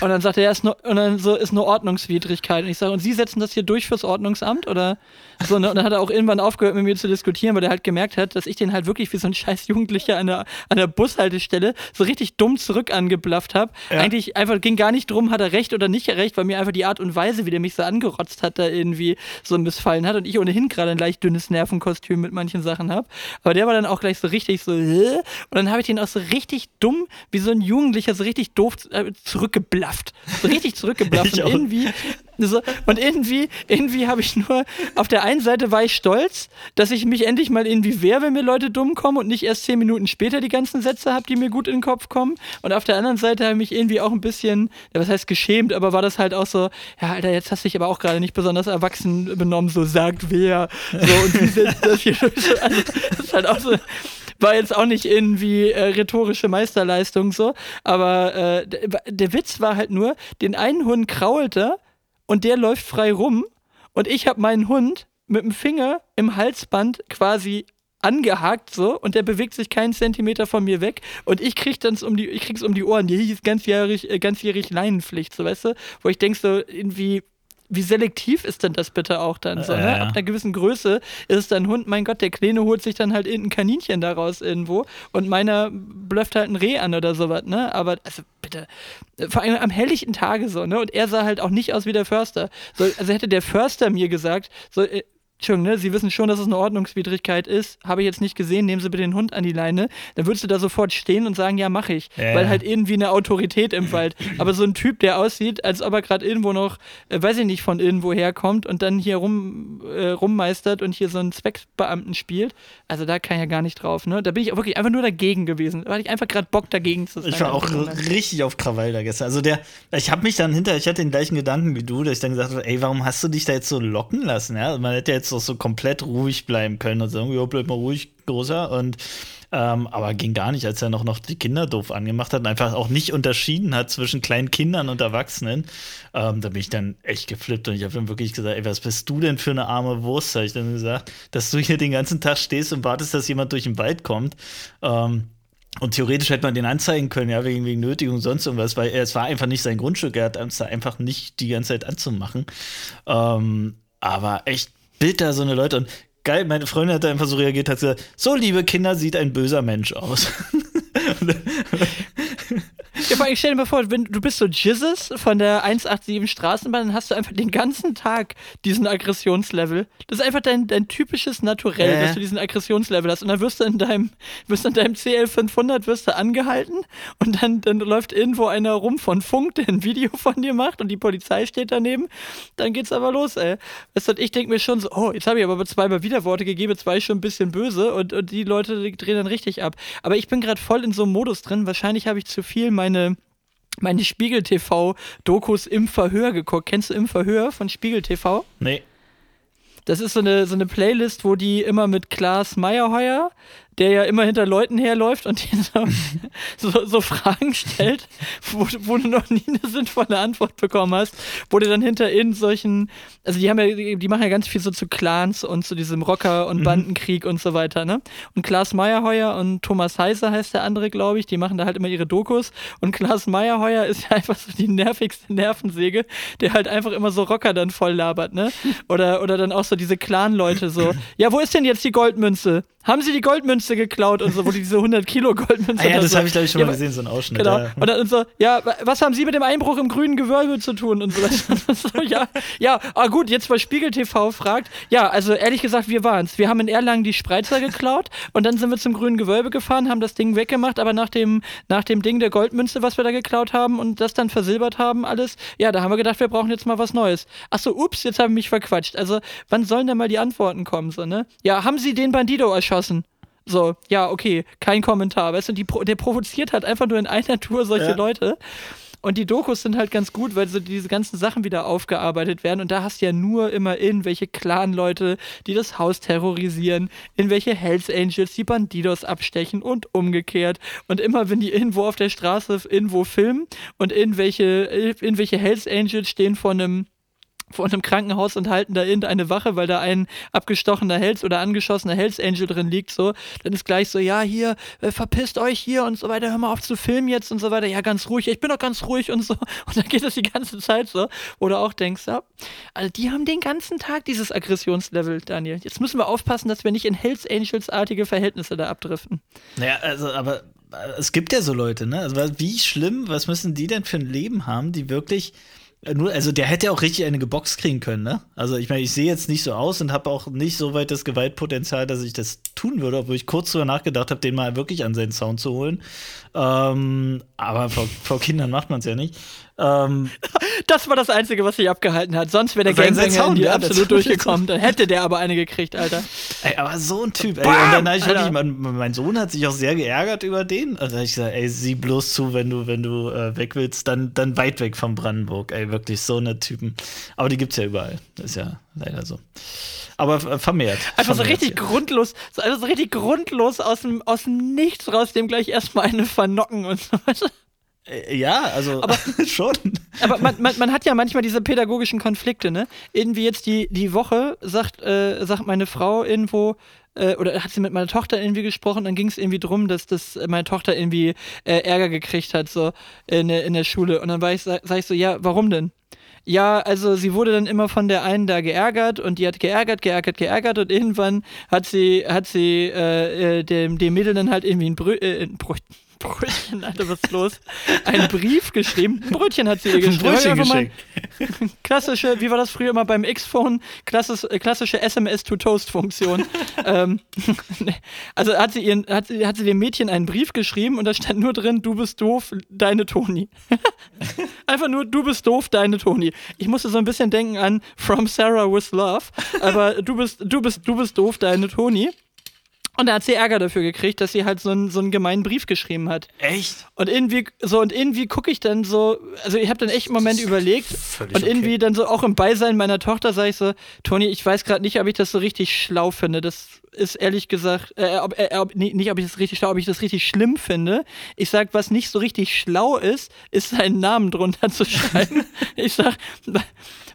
Und dann sagt er, ja, ist nur, und dann so ist eine Ordnungswidrigkeit. Und ich sage, und Sie setzen das hier durch fürs Ordnungsamt? Oder so, ne? Und dann hat er auch irgendwann aufgehört, mit mir zu diskutieren, weil er halt gemerkt hat, dass ich den halt wirklich wie so ein scheiß Jugendlicher an der, an der Bushaltestelle so richtig dumm zurück angeblafft habe. Ja. Eigentlich einfach ging gar nicht drum, hat er recht oder nicht recht, weil mir einfach die Art und Weise, wie der mich so angerotzt hat, da irgendwie so missfallen hat. Und ich ohnehin gerade ein leicht dünnes Nervenkostüm mit manchen Sachen habe. Aber der war dann auch gleich so richtig so, und dann habe ich den auch so richtig dumm, wie so ein Jugendlicher, so richtig doof äh, zurückgeblafft zurückgeblafft. So richtig zurückgeblafft. und irgendwie, so, und irgendwie, irgendwie habe ich nur, auf der einen Seite war ich stolz, dass ich mich endlich mal irgendwie wehre, wenn mir Leute dumm kommen und nicht erst zehn Minuten später die ganzen Sätze habe, die mir gut in den Kopf kommen. Und auf der anderen Seite habe ich mich irgendwie auch ein bisschen, ja, was heißt geschämt, aber war das halt auch so, ja, Alter, jetzt hast du dich aber auch gerade nicht besonders erwachsen benommen, so sagt wer. So, und wie setzt das hier also, das ist halt auch so, war jetzt auch nicht irgendwie äh, rhetorische Meisterleistung so, aber äh, der, Witz war halt nur, den einen Hund kraulte und der läuft frei rum und ich habe meinen Hund mit dem Finger im Halsband quasi angehakt so und der bewegt sich keinen Zentimeter von mir weg und ich krieg dann um die ich krieg's um die Ohren. Hier hieß ganzjährig äh, ganzjährig Leinenpflicht so weißt du? Wo ich denk so irgendwie wie selektiv ist denn das bitte auch dann so? Ne? Ab einer gewissen Größe ist dann Hund, mein Gott, der Kleine holt sich dann halt irgendein Kaninchen daraus irgendwo und meiner blöfft halt ein Reh an oder sowas, ne? Aber also bitte, vor allem am helllichten Tage so, ne? Und er sah halt auch nicht aus wie der Förster. So, also hätte der Förster mir gesagt, so, äh, Entschuldigung, ne, Sie wissen schon, dass es eine Ordnungswidrigkeit ist. Habe ich jetzt nicht gesehen, nehmen Sie bitte den Hund an die Leine. Dann würdest du da sofort stehen und sagen, ja, mache ich. Ja. Weil halt irgendwie eine Autorität im Wald. Aber so ein Typ, der aussieht, als ob er gerade irgendwo noch, äh, weiß ich nicht, von irgendwo herkommt und dann hier rum, äh, rummeistert und hier so einen Zweckbeamten spielt. Also da kann ich ja gar nicht drauf. Ne? Da bin ich wirklich einfach nur dagegen gewesen. Da hatte ich einfach gerade Bock dagegen zu sein. Ich war auch richtig auf Krawall da gestern. Also der, ich habe mich dann hinter, ich hatte den gleichen Gedanken wie du, dass ich dann gesagt habe, ey, warum hast du dich da jetzt so locken lassen? Ja? Man hätte jetzt doch so komplett ruhig bleiben können und sagen, ja, bleib mal ruhig, großer. Und ähm, aber ging gar nicht, als er noch, noch die Kinder doof angemacht hat und einfach auch nicht unterschieden hat zwischen kleinen Kindern und Erwachsenen. Ähm, da bin ich dann echt geflippt und ich habe ihm wirklich gesagt, ey, was bist du denn für eine arme Wurst? Habe ich dann gesagt, dass du hier den ganzen Tag stehst und wartest, dass jemand durch den Wald kommt. Ähm, und theoretisch hätte man den anzeigen können, ja, wegen, wegen Nötigung und sonst irgendwas, weil es war einfach nicht sein Grundstück, er hat es da einfach nicht die ganze Zeit anzumachen. Ähm, aber echt Bild da so eine Leute und geil, meine Freundin hat da einfach so reagiert, hat gesagt, so liebe Kinder, sieht ein böser Mensch aus. Ja, vor allem stell dir mal vor, wenn du bist so Jizzes von der 187 Straßenbahn, dann hast du einfach den ganzen Tag diesen Aggressionslevel. Das ist einfach dein, dein typisches Naturell, Äh. dass du diesen Aggressionslevel hast. Und dann wirst du in deinem, wirst in deinem CL500 wirst du angehalten und dann, dann läuft irgendwo einer rum von Funk, der ein Video von dir macht und die Polizei steht daneben. Dann geht's aber los, ey. Weißt du, ich denke mir schon so, oh, jetzt habe ich aber zweimal Widerworte gegeben, ich schon ein bisschen böse und, und die Leute die drehen dann richtig ab. Aber ich bin gerade voll in so einem Modus drin. Wahrscheinlich habe ich zu viel meine meine Spiegel TV Dokus im Verhör geguckt. Kennst du im Verhör von Spiegel TV? Nee. Das ist so eine, so eine Playlist, wo die immer mit Klaas Meyerheuer, der ja immer hinter Leuten herläuft und die so, so, so Fragen stellt, wo, wo du noch nie eine sinnvolle Antwort bekommen hast, wo du dann hinter in solchen, also die haben ja, die machen ja ganz viel so zu Clans und zu diesem Rocker- und Bandenkrieg und so weiter, ne? Und Klaas Meyerheuer und Thomas Heiser heißt der andere, glaube ich, die machen da halt immer ihre Dokus und Klaas Meyerheuer ist ja einfach so die nervigste Nervensäge, der halt einfach immer so Rocker dann voll labert, ne? Oder, oder dann auch so diese Clan-Leute so, ja, wo ist denn jetzt die Goldmünze? Haben sie die Goldmünze geklaut und so, wo die diese 100 Kilo Goldmünze Ah, ja, das so. habe ich, glaube ich, schon Ja, mal gesehen, so ein Ausschnitt. Genau. Ja. Und dann und so, ja, wa- was haben Sie mit dem Einbruch im grünen Gewölbe zu tun? Und so, so ja, ja, ah gut, jetzt was Spiegel TV fragt. Ja, also ehrlich gesagt, wir waren's. Wir haben in Erlangen die Spreizer geklaut und dann sind wir zum grünen Gewölbe gefahren, haben das Ding weggemacht, aber nach dem, nach dem Ding der Goldmünze, was wir da geklaut haben und das dann versilbert haben, alles, ja, da haben wir gedacht, wir brauchen jetzt mal was Neues. Ach so, ups, jetzt haben wir mich verquatscht. Also, wann sollen denn mal die Antworten kommen, so, ne? Ja, haben Sie den Bandido erschossen? So, ja, okay, kein Kommentar. Weißt du, die, pro- der provoziert halt einfach nur in einer Tour solche Ja. Leute. Und die Dokus sind halt ganz gut, weil so diese ganzen Sachen wieder aufgearbeitet werden. Und da hast du ja nur immer irgendwelche Clan-Leute, die das Haus terrorisieren, irgendwelche Hells Angels, die Bandidos abstechen und umgekehrt. Und immer, wenn die irgendwo auf der Straße irgendwo filmen und irgendwelche, irgendwelche Hells Angels stehen vor einem vor einem Krankenhaus und halten da irgendeine Wache, weil da ein abgestochener Hells oder angeschossener Hells Angel drin liegt, so, dann ist gleich so, ja, hier, äh, verpisst euch hier und so weiter, hör mal auf zu filmen jetzt und so weiter, ja, ganz ruhig, ich bin doch ganz ruhig und so. Und dann geht das die ganze Zeit so, du auch denkst, ja, also die haben den ganzen Tag dieses Aggressionslevel, Daniel. Jetzt müssen wir aufpassen, dass wir nicht in Hells Angels-artige Verhältnisse da abdriften. Naja, also, aber äh, es gibt ja so Leute, ne? Also, wie schlimm, was müssen die denn für ein Leben haben, die wirklich. Äh, also der hätte auch richtig eine geboxt kriegen können, ne? Also ich meine, ich sehe jetzt nicht so aus und habe auch nicht so weit das Gewaltpotenzial, dass ich das tun würde, obwohl ich kurz drüber nachgedacht habe, den mal wirklich an seinen Sound zu holen. Ähm, aber vor, vor Kindern macht man es ja nicht. Ähm, Das war das Einzige, was sich abgehalten hat. Sonst wäre der Gangbanger das- absolut durchgekommen. Dann hätte der aber eine gekriegt, Alter. ey, aber so ein Typ, ey. Und dann ich Alter. wirklich, mein, mein Sohn hat sich auch sehr geärgert über den. Also ich gesagt, ey, sieh bloß zu, wenn du, wenn du äh, weg willst, dann, dann weit weg von Brandenburg. Ey, wirklich so eine Typen. Aber die gibt's ja überall. Das ist ja leider so. Aber vermehrt. Einfach so vermehrt, richtig ja. grundlos, so, also so richtig grundlos aus dem, aus dem Nichts raus, dem gleich erstmal eine vernocken und so. Äh, Ja, also schon. Aber man, man, man hat ja manchmal diese pädagogischen Konflikte, ne? Irgendwie jetzt die, die Woche sagt, äh, sagt meine Frau irgendwo, äh, oder hat sie mit meiner Tochter irgendwie gesprochen, dann ging es irgendwie drum, dass das äh, meine Tochter irgendwie äh, Ärger gekriegt hat, so in, der- in der Schule. Und dann war ich, sag, sag ich so, ja, warum denn? Ja, also sie wurde dann immer von der einen da geärgert und die hat geärgert, geärgert, geärgert und irgendwann hat sie, hat sie äh, äh, dem, dem Mädel dann halt irgendwie ein, Brö äh, ein Brö Brötchen, Alter, was ist los? Ein Brief geschrieben. Ein Brötchen hat sie ihr geschrieben. Brötchen geschenkt. klassische, wie war das früher immer beim X-Phone? Äh, klassische SMS-to-Toast-Funktion. ähm, also hat sie, ihren, hat, sie, hat sie dem Mädchen einen Brief geschrieben und da stand nur drin, du bist doof, deine Toni. Einfach nur, du bist doof, deine Toni. Ich musste so ein bisschen denken an From Sarah with Love, aber du bist, du bist, du bist doof, deine Toni. Und da hat sie Ärger dafür gekriegt, dass sie halt so einen, so einen gemeinen Brief geschrieben hat. Echt? Und irgendwie, so, und irgendwie gucke ich dann so, also ich habe dann echt einen Moment überlegt völlig und irgendwie okay. dann so auch im Beisein meiner Tochter sage ich so, Toni, ich weiß gerade nicht, ob ich das so richtig schlau finde. Das ist ehrlich gesagt, äh, ob, äh, ob, nee, nicht, ob ich das richtig schlau, ob ich das richtig schlimm finde. Ich sag, was nicht so richtig schlau ist, ist seinen Namen drunter zu schreiben. ich sag,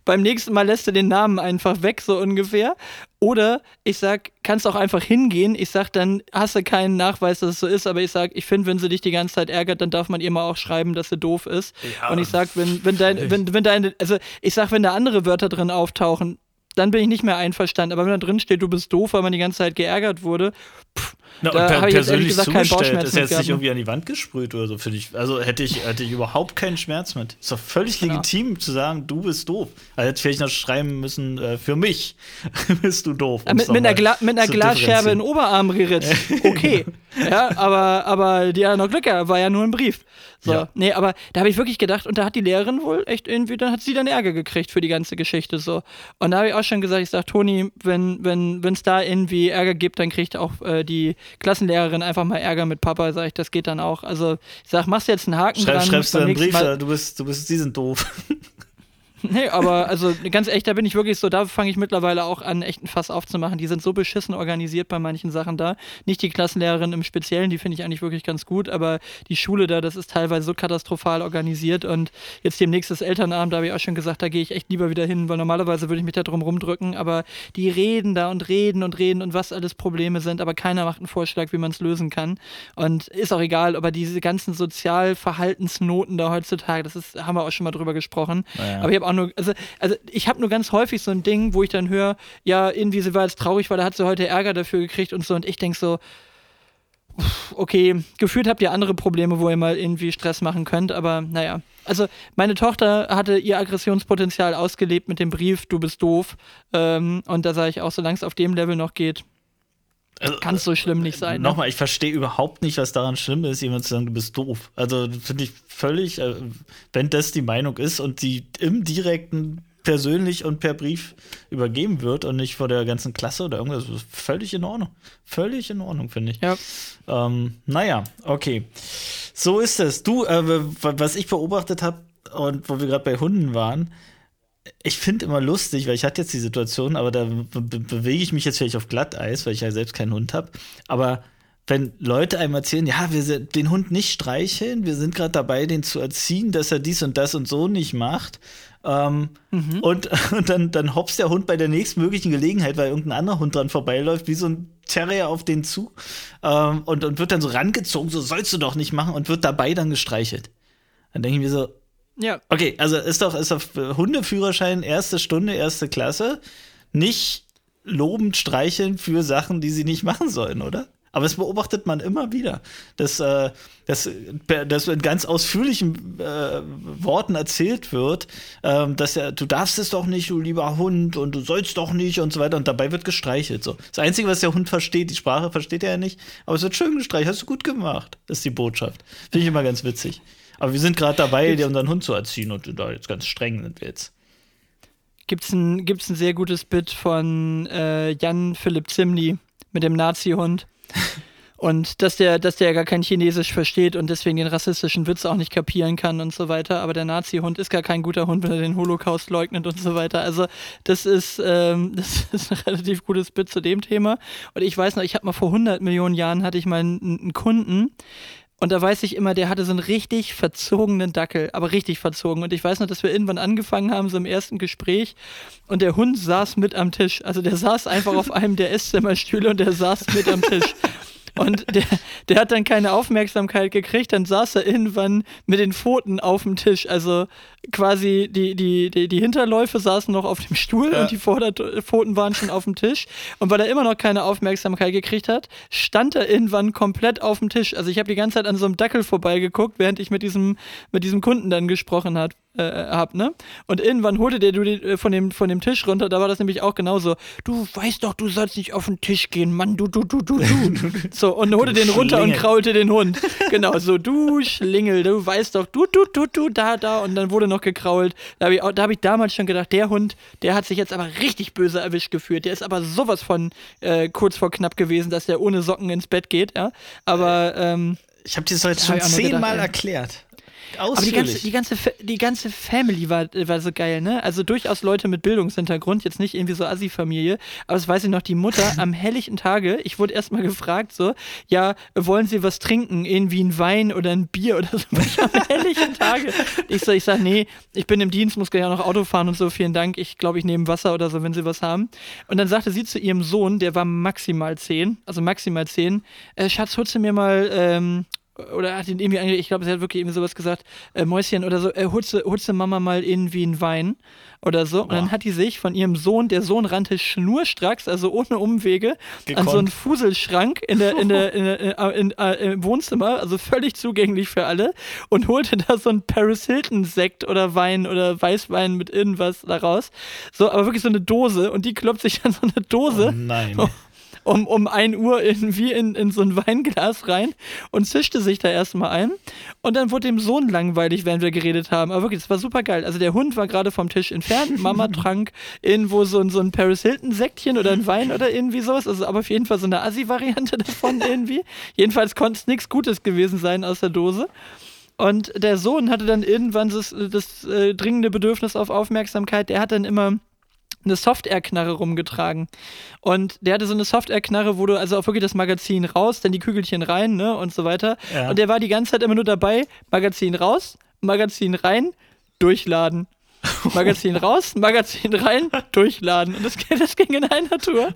beim nächsten Mal lässt du den Namen einfach weg, so ungefähr. Oder ich sag, kannst auch einfach hingehen. Ich sag, dann hast du keinen Nachweis, dass es so ist, aber ich sag, ich finde, wenn sie dich die ganze Zeit ärgert, dann darf man ihr mal auch schreiben, dass sie doof ist. Ja, Und ich sag, wenn, wenn dein, wenn, wenn deine, also ich sag, wenn da andere Wörter drin auftauchen, dann bin ich nicht mehr einverstanden. Aber wenn da drin steht, du bist doof, weil man die ganze Zeit geärgert wurde, pff, Na, da per habe ich jetzt persönlich gesagt zugestellt, ist jetzt nicht irgendwie an die Wand gesprüht oder so, finde ich. Also hätte ich, hätte ich überhaupt keinen Schmerz mit. Ist doch völlig Genau. legitim zu sagen, du bist doof. Also hätte ich vielleicht noch schreiben müssen, äh, für mich bist du doof. Ja, mit, mit, einer Gla mit einer Glasscherbe in den. Oberarm geritzt. Okay. ja, aber, aber die hat noch Glück war ja nur ein Brief. So. Ja. Nee, aber da habe ich wirklich gedacht, und da hat die Lehrerin wohl echt irgendwie, dann hat sie dann Ärger gekriegt für die ganze Geschichte so. Und da habe ich auch schon gesagt, ich sage, Toni, wenn wenn es da irgendwie Ärger gibt, dann kriegt auch äh, die Klassenlehrerin einfach mal Ärger mit Papa, sage ich, das geht dann auch. Also ich sag, machst jetzt einen Haken Schreib, dran. schreibst du einen Brief, Mal- äh, du bist, du bist, die sind doof. Nee, aber also ganz echt, da bin ich wirklich so, da fange ich mittlerweile auch an, echt ein Fass aufzumachen. Die sind so beschissen organisiert bei manchen Sachen da. Nicht die Klassenlehrerin im Speziellen, die finde ich eigentlich wirklich ganz gut, aber die Schule da, das ist teilweise so katastrophal organisiert und jetzt demnächst das Elternabend, da habe ich auch schon gesagt, da gehe ich echt lieber wieder hin, weil normalerweise würde ich mich da drum rumdrücken, aber die reden da und reden und reden und was alles Probleme sind, aber keiner macht einen Vorschlag, wie man es lösen kann. Und ist auch egal, aber diese ganzen Sozialverhaltensnoten da heutzutage, das ist, haben wir auch schon mal drüber gesprochen. Naja. Aber ich habe auch nur, also, also ich habe nur ganz häufig so ein Ding, wo ich dann höre, ja, irgendwie sie war jetzt traurig, weil da hat sie heute Ärger dafür gekriegt und so. Und ich denke so, okay, gefühlt habt ihr andere Probleme, wo ihr mal irgendwie Stress machen könnt, aber naja. Also meine Tochter hatte ihr Aggressionspotenzial ausgelebt mit dem Brief, du bist doof. Ähm, und da sage ich auch, solange es auf dem Level noch geht, Also, kann es so schlimm nicht sein. Ne? Nochmal, ich verstehe überhaupt nicht, was daran schlimm ist, jemand zu sagen, du bist doof. Also finde ich völlig, äh, wenn das die Meinung ist und die im direkten persönlich und per Brief übergeben wird und nicht vor der ganzen Klasse oder irgendwas, das ist völlig in Ordnung. Völlig in Ordnung, finde ich. Ja. Ähm, naja, okay. So ist es. Du, äh, was ich beobachtet habe und wo wir gerade bei Hunden waren, ich finde immer lustig, weil ich hatte jetzt die Situation, aber da be be bewege ich mich jetzt vielleicht auf Glatteis, weil ich ja selbst keinen Hund habe. Aber wenn Leute einem erzählen, ja, wir sind, den Hund nicht streicheln, wir sind gerade dabei, den zu erziehen, dass er dies und das und so nicht macht. Ähm, Und, und dann, dann hopst der Hund bei der nächstmöglichen Gelegenheit, weil irgendein anderer Hund dran vorbeiläuft, wie so ein Terrier auf den zu ähm, und, und wird dann so rangezogen, so sollst du doch nicht machen und wird dabei dann gestreichelt. Dann denke ich mir so, Ja. Okay, also ist doch, ist doch Hundeführerschein erste Stunde, erste Klasse. Nicht lobend streicheln für Sachen, die sie nicht machen sollen, oder? Aber das beobachtet man immer wieder, dass, äh, dass, dass in ganz ausführlichen äh, Worten erzählt wird, ähm, dass er, du darfst es doch nicht, du lieber Hund, und du sollst doch nicht und so weiter. Und dabei wird gestreichelt. So. Das Einzige, was der Hund versteht, die Sprache versteht er ja nicht, aber es wird schön gestreichelt, hast du gut gemacht, ist die Botschaft. Finde ich immer ganz witzig. Aber wir sind gerade dabei, dir unseren Hund zu erziehen und da jetzt ganz streng sind wir jetzt. Gibt's ein, gibt's ein sehr gutes Bit von äh, Jan Philipp Zimny mit dem Nazi-Hund. Und dass der, dass der gar kein Chinesisch versteht und deswegen den rassistischen Witz auch nicht kapieren kann und so weiter. Aber der Nazi-Hund ist gar kein guter Hund, wenn er den Holocaust leugnet und so weiter. Also das ist, ähm, das ist ein relativ gutes Bit zu dem Thema. Und ich weiß noch, ich habe mal vor 100 Millionen Jahren hatte ich mal einen, einen Kunden, und da weiß ich immer, der hatte so einen richtig verzogenen Dackel, aber richtig verzogen. Und ich weiß noch, dass wir irgendwann angefangen haben, so im ersten Gespräch. Und der Hund saß mit am Tisch. Also der saß einfach auf einem der Esszimmerstühle und der saß mit am Tisch. Und der, der hat dann keine Aufmerksamkeit gekriegt, dann saß er irgendwann mit den Pfoten auf dem Tisch. Also quasi die, die, die, die Hinterläufe saßen noch auf dem Stuhl Ja. und die Vorderpfoten waren schon auf dem Tisch. Und weil er immer noch keine Aufmerksamkeit gekriegt hat, stand er irgendwann komplett auf dem Tisch. Also ich habe die ganze Zeit an so einem Dackel vorbeigeguckt, während ich mit diesem, mit diesem Kunden dann gesprochen hat, äh, hab, ne? Und irgendwann holte der du die, äh, von, dem, von dem Tisch runter, da war das nämlich auch genauso. Du weißt doch, du sollst nicht auf den Tisch gehen, Mann, du, du, du, du, du. so, und holte den runter und kraulte den Hund. Genau, so, du Schlingel, du weißt doch, du, du, du, du, da, da. Und dann wurde noch gekrault. Da habe ich, da hab ich damals schon gedacht, der Hund, der hat sich jetzt aber richtig böse erwischt gefühlt. Der ist aber sowas von äh, kurz vor knapp gewesen, dass der ohne Socken ins Bett geht, ja. Aber, ähm, Ich habe dir das heute schon zehnmal gedacht, erklärt. aber die Ausführlich. ganze, die, ganze, die ganze Family war, war so geil, ne? Also durchaus Leute mit Bildungshintergrund, jetzt nicht irgendwie so Assi-Familie, aber das weiß ich noch, die Mutter am helllichten Tage, ich wurde erstmal gefragt, so, ja, wollen Sie was trinken? Irgendwie ein Wein oder ein Bier oder so am helllichten Tage. Ich so, ich sag, nee, ich bin im Dienst, muss gleich auch noch Auto fahren und so, vielen Dank. Ich glaube, ich nehme Wasser oder so, wenn Sie was haben. Und dann sagte sie zu ihrem Sohn, der war maximal zehn, also maximal zehn, äh, Schatz, holst du mir mal, ähm, oder hat ihn irgendwie, ange- ich glaube, sie hat wirklich irgendwie sowas gesagt, äh, Mäuschen oder so, äh, holst du Mama mal irgendwie einen Wein oder so. Und dann Boah. hat die sich von ihrem Sohn, der Sohn rannte schnurstracks, also ohne Umwege, an so einen Gekonnt. Fuselschrank in der, in der, in der, äh, in, äh, im Wohnzimmer, also völlig zugänglich für alle, und holte da so einen Paris Hilton Sekt oder Wein oder Weißwein mit irgendwas daraus. So, aber wirklich so eine Dose und die kloppt sich dann so eine Dose Oh nein. Um, um 1 Uhr irgendwie in, in so ein Weinglas rein und zischte sich da erstmal ein. Und dann wurde dem Sohn langweilig, während wir geredet haben. Aber wirklich, das war super geil. Also der Hund war gerade vom Tisch entfernt, Mama trank irgendwo so, ein- so ein Paris Hilton-Säckchen oder ein Wein oder irgendwie sowas. Also aber auf jeden Fall so eine Assi-Variante davon irgendwie. Jedenfalls konnte es nichts Gutes gewesen sein aus der Dose. Und der Sohn hatte dann irgendwann das, das äh, dringende Bedürfnis auf Aufmerksamkeit. Der hat dann immer eine Software-Knarre rumgetragen. Und der hatte so eine Software-Knarre, wo du also auch wirklich das Magazin raus, dann die Kügelchen rein, ne, und so weiter. Ja. Und der war die ganze Zeit immer nur dabei, Magazin raus, Magazin rein, durchladen. Magazin raus, Magazin rein, durchladen. Und das, das ging in einer Tour.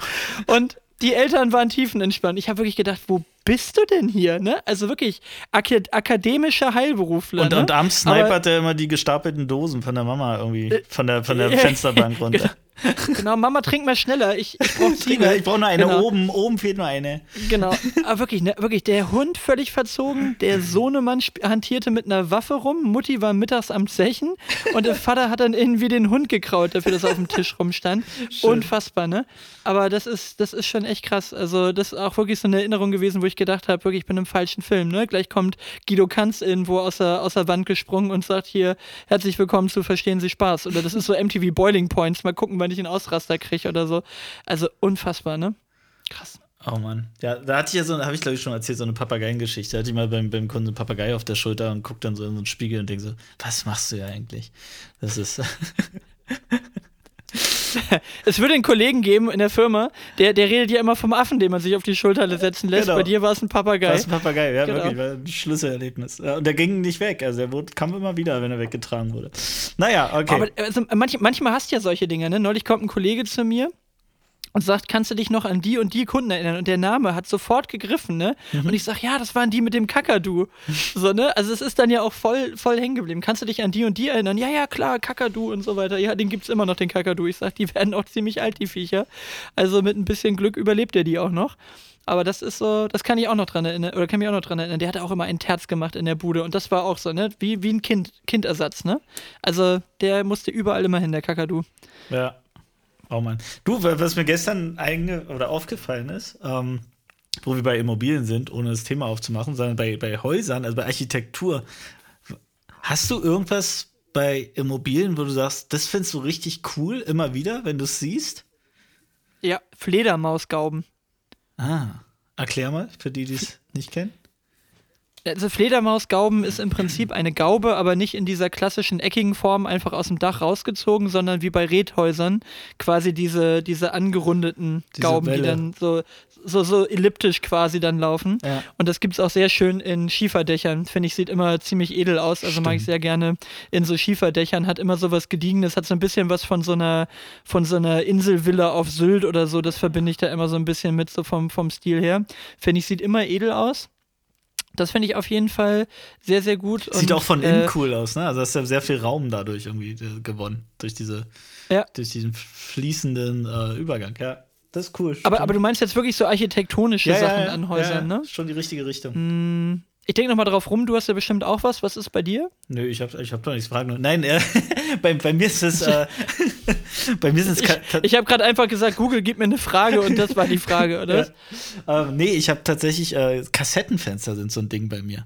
Und die Eltern waren tiefenentspannt. Ich habe wirklich gedacht, wo bist du denn hier? Ne? Also wirklich ak akademischer Heilberufler. Und, ne? und abends snipert Aber- er immer die gestapelten Dosen von der Mama irgendwie, Äh, von der, von der ja, Fensterbank runter. Genau, Mama, trink mal schneller. Ich, ich brauche brauche nur eine Genau. oben, oben fehlt nur eine. Genau, aber wirklich, ne, wirklich, der Hund völlig verzogen, der Sohnemann hantierte mit einer Waffe rum, Mutti war mittags am Zechen und der Vater hat dann irgendwie den Hund gekraut, dafür, dass er auf dem Tisch rumstand. Unfassbar, ne? Aber das ist, das ist schon echt krass. Also, das ist auch wirklich so eine Erinnerung gewesen, wo ich gedacht habe, wirklich, ich bin im falschen Film, ne? Gleich kommt Guido Kanz irgendwo aus der, aus der Wand gesprungen und sagt hier, herzlich willkommen zu Verstehen Sie Spaß. Oder das ist so MTV Boiling Points, mal gucken, wann ich einen Ausraster kriege oder so. Also, unfassbar, ne? Krass. Oh Mann. Ja, da hatte ich ja so, habe ich glaube ich schon erzählt, so eine Papageiengeschichte. Da hatte ich mal beim, beim Kunden einen Papagei auf der Schulter und guckt dann so in so einen Spiegel und denkt so, was machst du ja eigentlich? Das ist. Es würde einen Kollegen geben in der Firma, der, der redet ja immer vom Affen, den man sich auf die Schulter setzen lässt. Genau. Bei dir war es ein Papagei. Das ist ein Papagei, ja, Genau. wirklich, war ein Schlüsselerlebnis. Und der ging nicht weg, also er wurde, kam immer wieder, wenn er weggetragen wurde. Naja, okay. Aber also, manch, manchmal hast du ja solche Dinge, ne? Neulich kommt ein Kollege zu mir und sagt, kannst du dich noch an die und die Kunden erinnern? Und der Name hat sofort gegriffen, ne? Mhm. Und ich sag, ja, das waren die mit dem Kakadu. So, ne? Also es ist dann ja auch voll, voll hängen geblieben. Kannst du dich an die und die erinnern? Ja, ja, klar, Kakadu und so weiter. Ja, den gibt's immer noch, den Kakadu. Ich sag, die werden auch ziemlich alt, die Viecher. Also mit ein bisschen Glück überlebt er die auch noch. Aber das ist so, das kann ich auch noch dran erinnern, oder kann mich auch noch dran erinnern. Der hatte auch immer ein Terz gemacht in der Bude und das war auch so, ne? Wie, wie ein Kind, Kindersatz, ne? Also der musste überall immer hin, der Kakadu. Ja. Oh Mann. Du, wa- was mir gestern einge oder aufgefallen ist, ähm, wo wir bei Immobilien sind, ohne das Thema aufzumachen, sondern bei, bei Häusern, also bei Architektur. Hast du irgendwas bei Immobilien, wo du sagst, das findest du richtig cool, immer wieder, wenn du es siehst? Ja, Fledermausgauben. Ah, erklär mal, für die, die es nicht kennen. Also Fledermausgauben ist im Prinzip eine Gaube, aber nicht in dieser klassischen eckigen Form einfach aus dem Dach rausgezogen, sondern wie bei Rethäusern quasi diese, diese angerundeten Diese Gauben, die Welle. dann so, so, so elliptisch quasi dann laufen. Ja. Und das gibt es auch sehr schön in Schieferdächern. Finde ich, sieht immer ziemlich edel aus. Also mag ich Stimmt. sehr gerne in so Schieferdächern. Hat immer so was Gediegenes, hat so ein bisschen was von so einer, von so einer Inselvilla auf Sylt oder so. Das verbinde ich da immer so ein bisschen mit, so vom, vom Stil her. Finde ich, sieht immer edel aus. Das finde ich auf jeden Fall sehr, sehr gut. Sieht Und, auch von innen äh, cool aus, ne? Also hast du ja sehr viel Raum dadurch irgendwie äh, gewonnen, durch diese, Ja. durch diesen fließenden äh, Übergang. Ja, das ist cool. Aber, aber du meinst jetzt wirklich so architektonische ja, Sachen ja, an Häusern, ja, ne? Schon die richtige Richtung. Hm, ich denke nochmal drauf rum, du hast ja bestimmt auch was. Was ist bei dir? Nö, ich hab, ich hab doch nichts fragen. Nein, äh, bei, bei mir ist es, äh, bei mir sind es Ich habe gerade einfach gesagt, Google gib mir eine Frage und das war die Frage, oder? Ja. Äh, nee, ich habe tatsächlich äh, Kassettenfenster sind so ein Ding bei mir.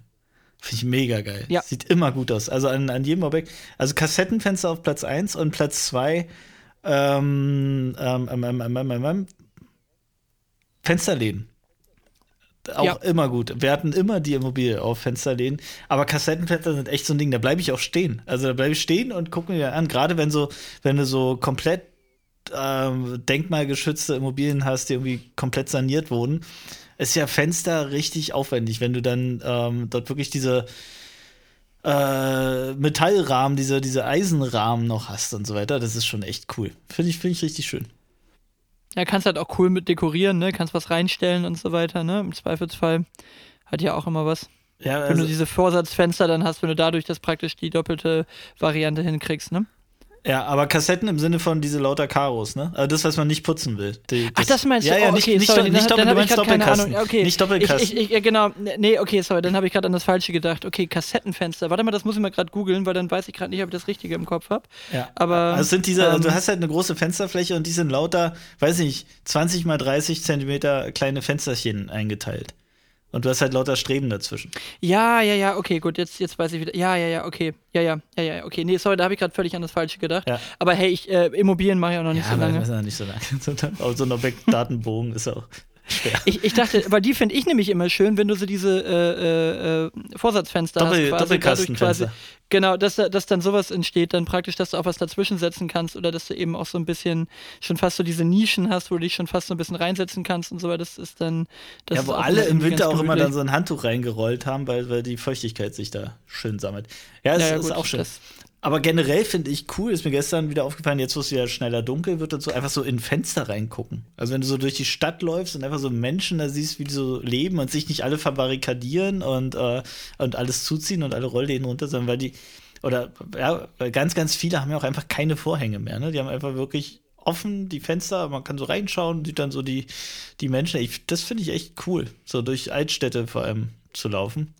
Finde ich mega geil. Ja. Sieht immer gut aus. Also an, an jedem Objekt. Also Kassettenfenster auf Platz 1 und Platz 2 ähm, ähm, ähm, ähm, ähm, ähm, ähm, Fensterläden. Auch Ja. immer gut. Wir hatten immer die Immobilie auf Fensterläden. Aber Kassettenfenster sind echt so ein Ding, da bleibe ich auch stehen. Also da bleibe ich stehen und gucke mir an. Gerade wenn so, wenn du so komplett ähm, denkmalgeschützte Immobilien hast, die irgendwie komplett saniert wurden, ist ja Fenster richtig aufwendig, wenn du dann ähm, dort wirklich diese äh, Metallrahmen, diese, diese Eisenrahmen noch hast und so weiter. Das ist schon echt cool. Finde ich, finde ich richtig schön. Ja, kannst halt auch cool mit dekorieren, ne? Kannst was reinstellen und so weiter, ne? Im Zweifelsfall hat ja auch immer was. Ja, also wenn du also diese Vorsatzfenster dann hast, wenn du dadurch das praktisch die doppelte Variante hinkriegst, ne? Ja, aber Kassetten im Sinne von diese lauter Karos, ne? Also das, was man nicht putzen will. Die, Ach, das meinst du? Ja, ja, nicht, okay, nicht, sorry, nicht, doppel, du meinst Doppelkasten. Okay. Nicht Doppelkasten. Ich, ich, genau, nee, okay, sorry, dann habe ich gerade an das Falsche gedacht. Okay, Kassettenfenster. Warte mal, das muss ich mal gerade googeln, weil dann weiß ich gerade nicht, ob ich das Richtige im Kopf habe. Ja. Aber also sind diese, ähm, du hast halt eine große Fensterfläche und die sind lauter, weiß nicht, 20 mal 30 Zentimeter kleine Fensterchen eingeteilt. Und du hast halt lauter Streben dazwischen. Ja, ja, ja, okay, gut, jetzt, jetzt weiß ich wieder. Ja, ja, ja, okay. Ja, ja, ja, ja, okay. Nee, sorry, da habe ich gerade völlig an das Falsche gedacht. Ja. Aber hey, ich, äh, Immobilien mache ich auch noch nicht ja, so lange. Ja, nicht so lange. So einer Datenbogen ist auch. Ich, ich, dachte, weil die finde ich nämlich immer schön, wenn du so diese äh, äh, äh Vorsatzfenster Doppel, hast. Doppelkastenfenster. Genau, dass, dass dann sowas entsteht, dann praktisch, dass du auch was dazwischen setzen kannst oder dass du eben auch so ein bisschen schon fast so diese Nischen hast, wo du dich schon fast so ein bisschen reinsetzen kannst und so weiter. Das ist dann. Das ja, wo alle im Winter auch immer dann so ein Handtuch reingerollt haben, weil, weil die Feuchtigkeit sich da schön sammelt. Ja, das ja, ja, ist gut, auch schön. Das, aber generell finde ich cool, ist mir gestern wieder aufgefallen, jetzt wo es ja schneller dunkel wird und so, einfach so in Fenster reingucken. Also wenn du so durch die Stadt läufst und einfach so Menschen da siehst, wie die so leben und sich nicht alle verbarrikadieren und, äh, und alles zuziehen und alle Rollläden runter, sondern weil die, oder ja, ganz, ganz viele haben ja auch einfach keine Vorhänge mehr, ne? Die haben einfach wirklich offen die Fenster, man kann so reinschauen, sieht dann so die, die Menschen. Ich, das finde ich echt cool, so durch Altstädte vor allem zu laufen.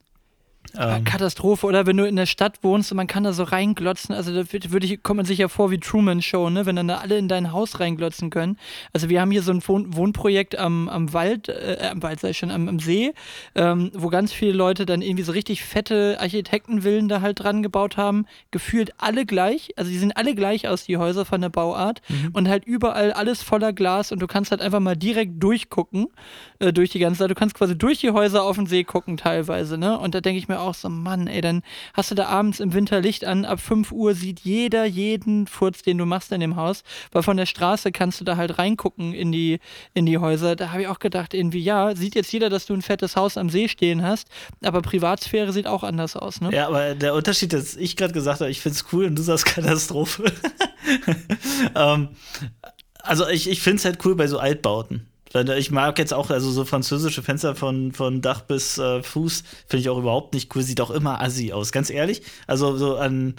Ähm. Katastrophe, oder wenn du in der Stadt wohnst und man kann da so reinglotzen, also da würde ich, kommt man sich ja vor wie Truman Show, ne? wenn dann da alle in dein Haus reinglotzen können. Also wir haben hier so ein Wohn Wohnprojekt am, am Wald, äh, am Wald sei schon, am, am See, ähm, wo ganz viele Leute dann irgendwie so richtig fette Architektenvillen da halt dran gebaut haben. Gefühlt alle gleich, also die sehen alle gleich aus, die Häuser von der Bauart mhm. und halt überall alles voller Glas und du kannst halt einfach mal direkt durchgucken äh, durch die ganze Zeit. Du kannst quasi durch die Häuser auf den See gucken teilweise, ne? Und da denke ich mir auch so, Mann, ey, dann hast du da abends im Winter Licht an, ab 5 Uhr sieht jeder jeden Furz, den du machst in dem Haus, weil von der Straße kannst du da halt reingucken in die, in die Häuser. Da habe ich auch gedacht, irgendwie, ja, sieht jetzt jeder, dass du ein fettes Haus am See stehen hast, aber Privatsphäre sieht auch anders aus, ne? Ja, aber der Unterschied, dass ich gerade gesagt habe, ich finde es cool und du sagst Katastrophe. ähm, also ich, ich finde es halt cool bei so Altbauten. Ich mag jetzt auch, also so französische Fenster von, von Dach bis äh, Fuß finde ich auch überhaupt nicht cool. Sieht auch immer assi aus, ganz ehrlich. Also so an,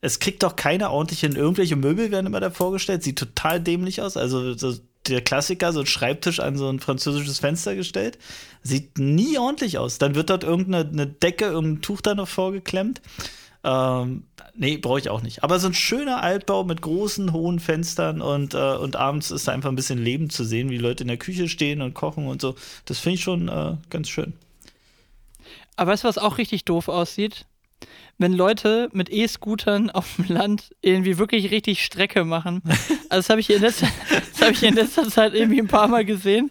es kriegt doch keiner ordentlich hin. Irgendwelche Möbel werden immer da vorgestellt, sieht total dämlich aus. Also so der Klassiker, so ein Schreibtisch an so ein französisches Fenster gestellt. Sieht nie ordentlich aus. Dann wird dort irgendeine Decke, irgendein Tuch da noch vorgeklemmt. Ähm, nee, brauche ich auch nicht. Aber so ein schöner Altbau mit großen, hohen Fenstern und, äh, und abends ist da einfach ein bisschen Leben zu sehen, wie Leute in der Küche stehen und kochen und so. Das finde ich schon äh, ganz schön. Aber weißt du, was auch richtig doof aussieht? Wenn Leute mit E-Scootern auf dem Land irgendwie wirklich richtig Strecke machen. Also das habe ich, in letzter, hab ich in letzter Zeit irgendwie ein paar Mal gesehen.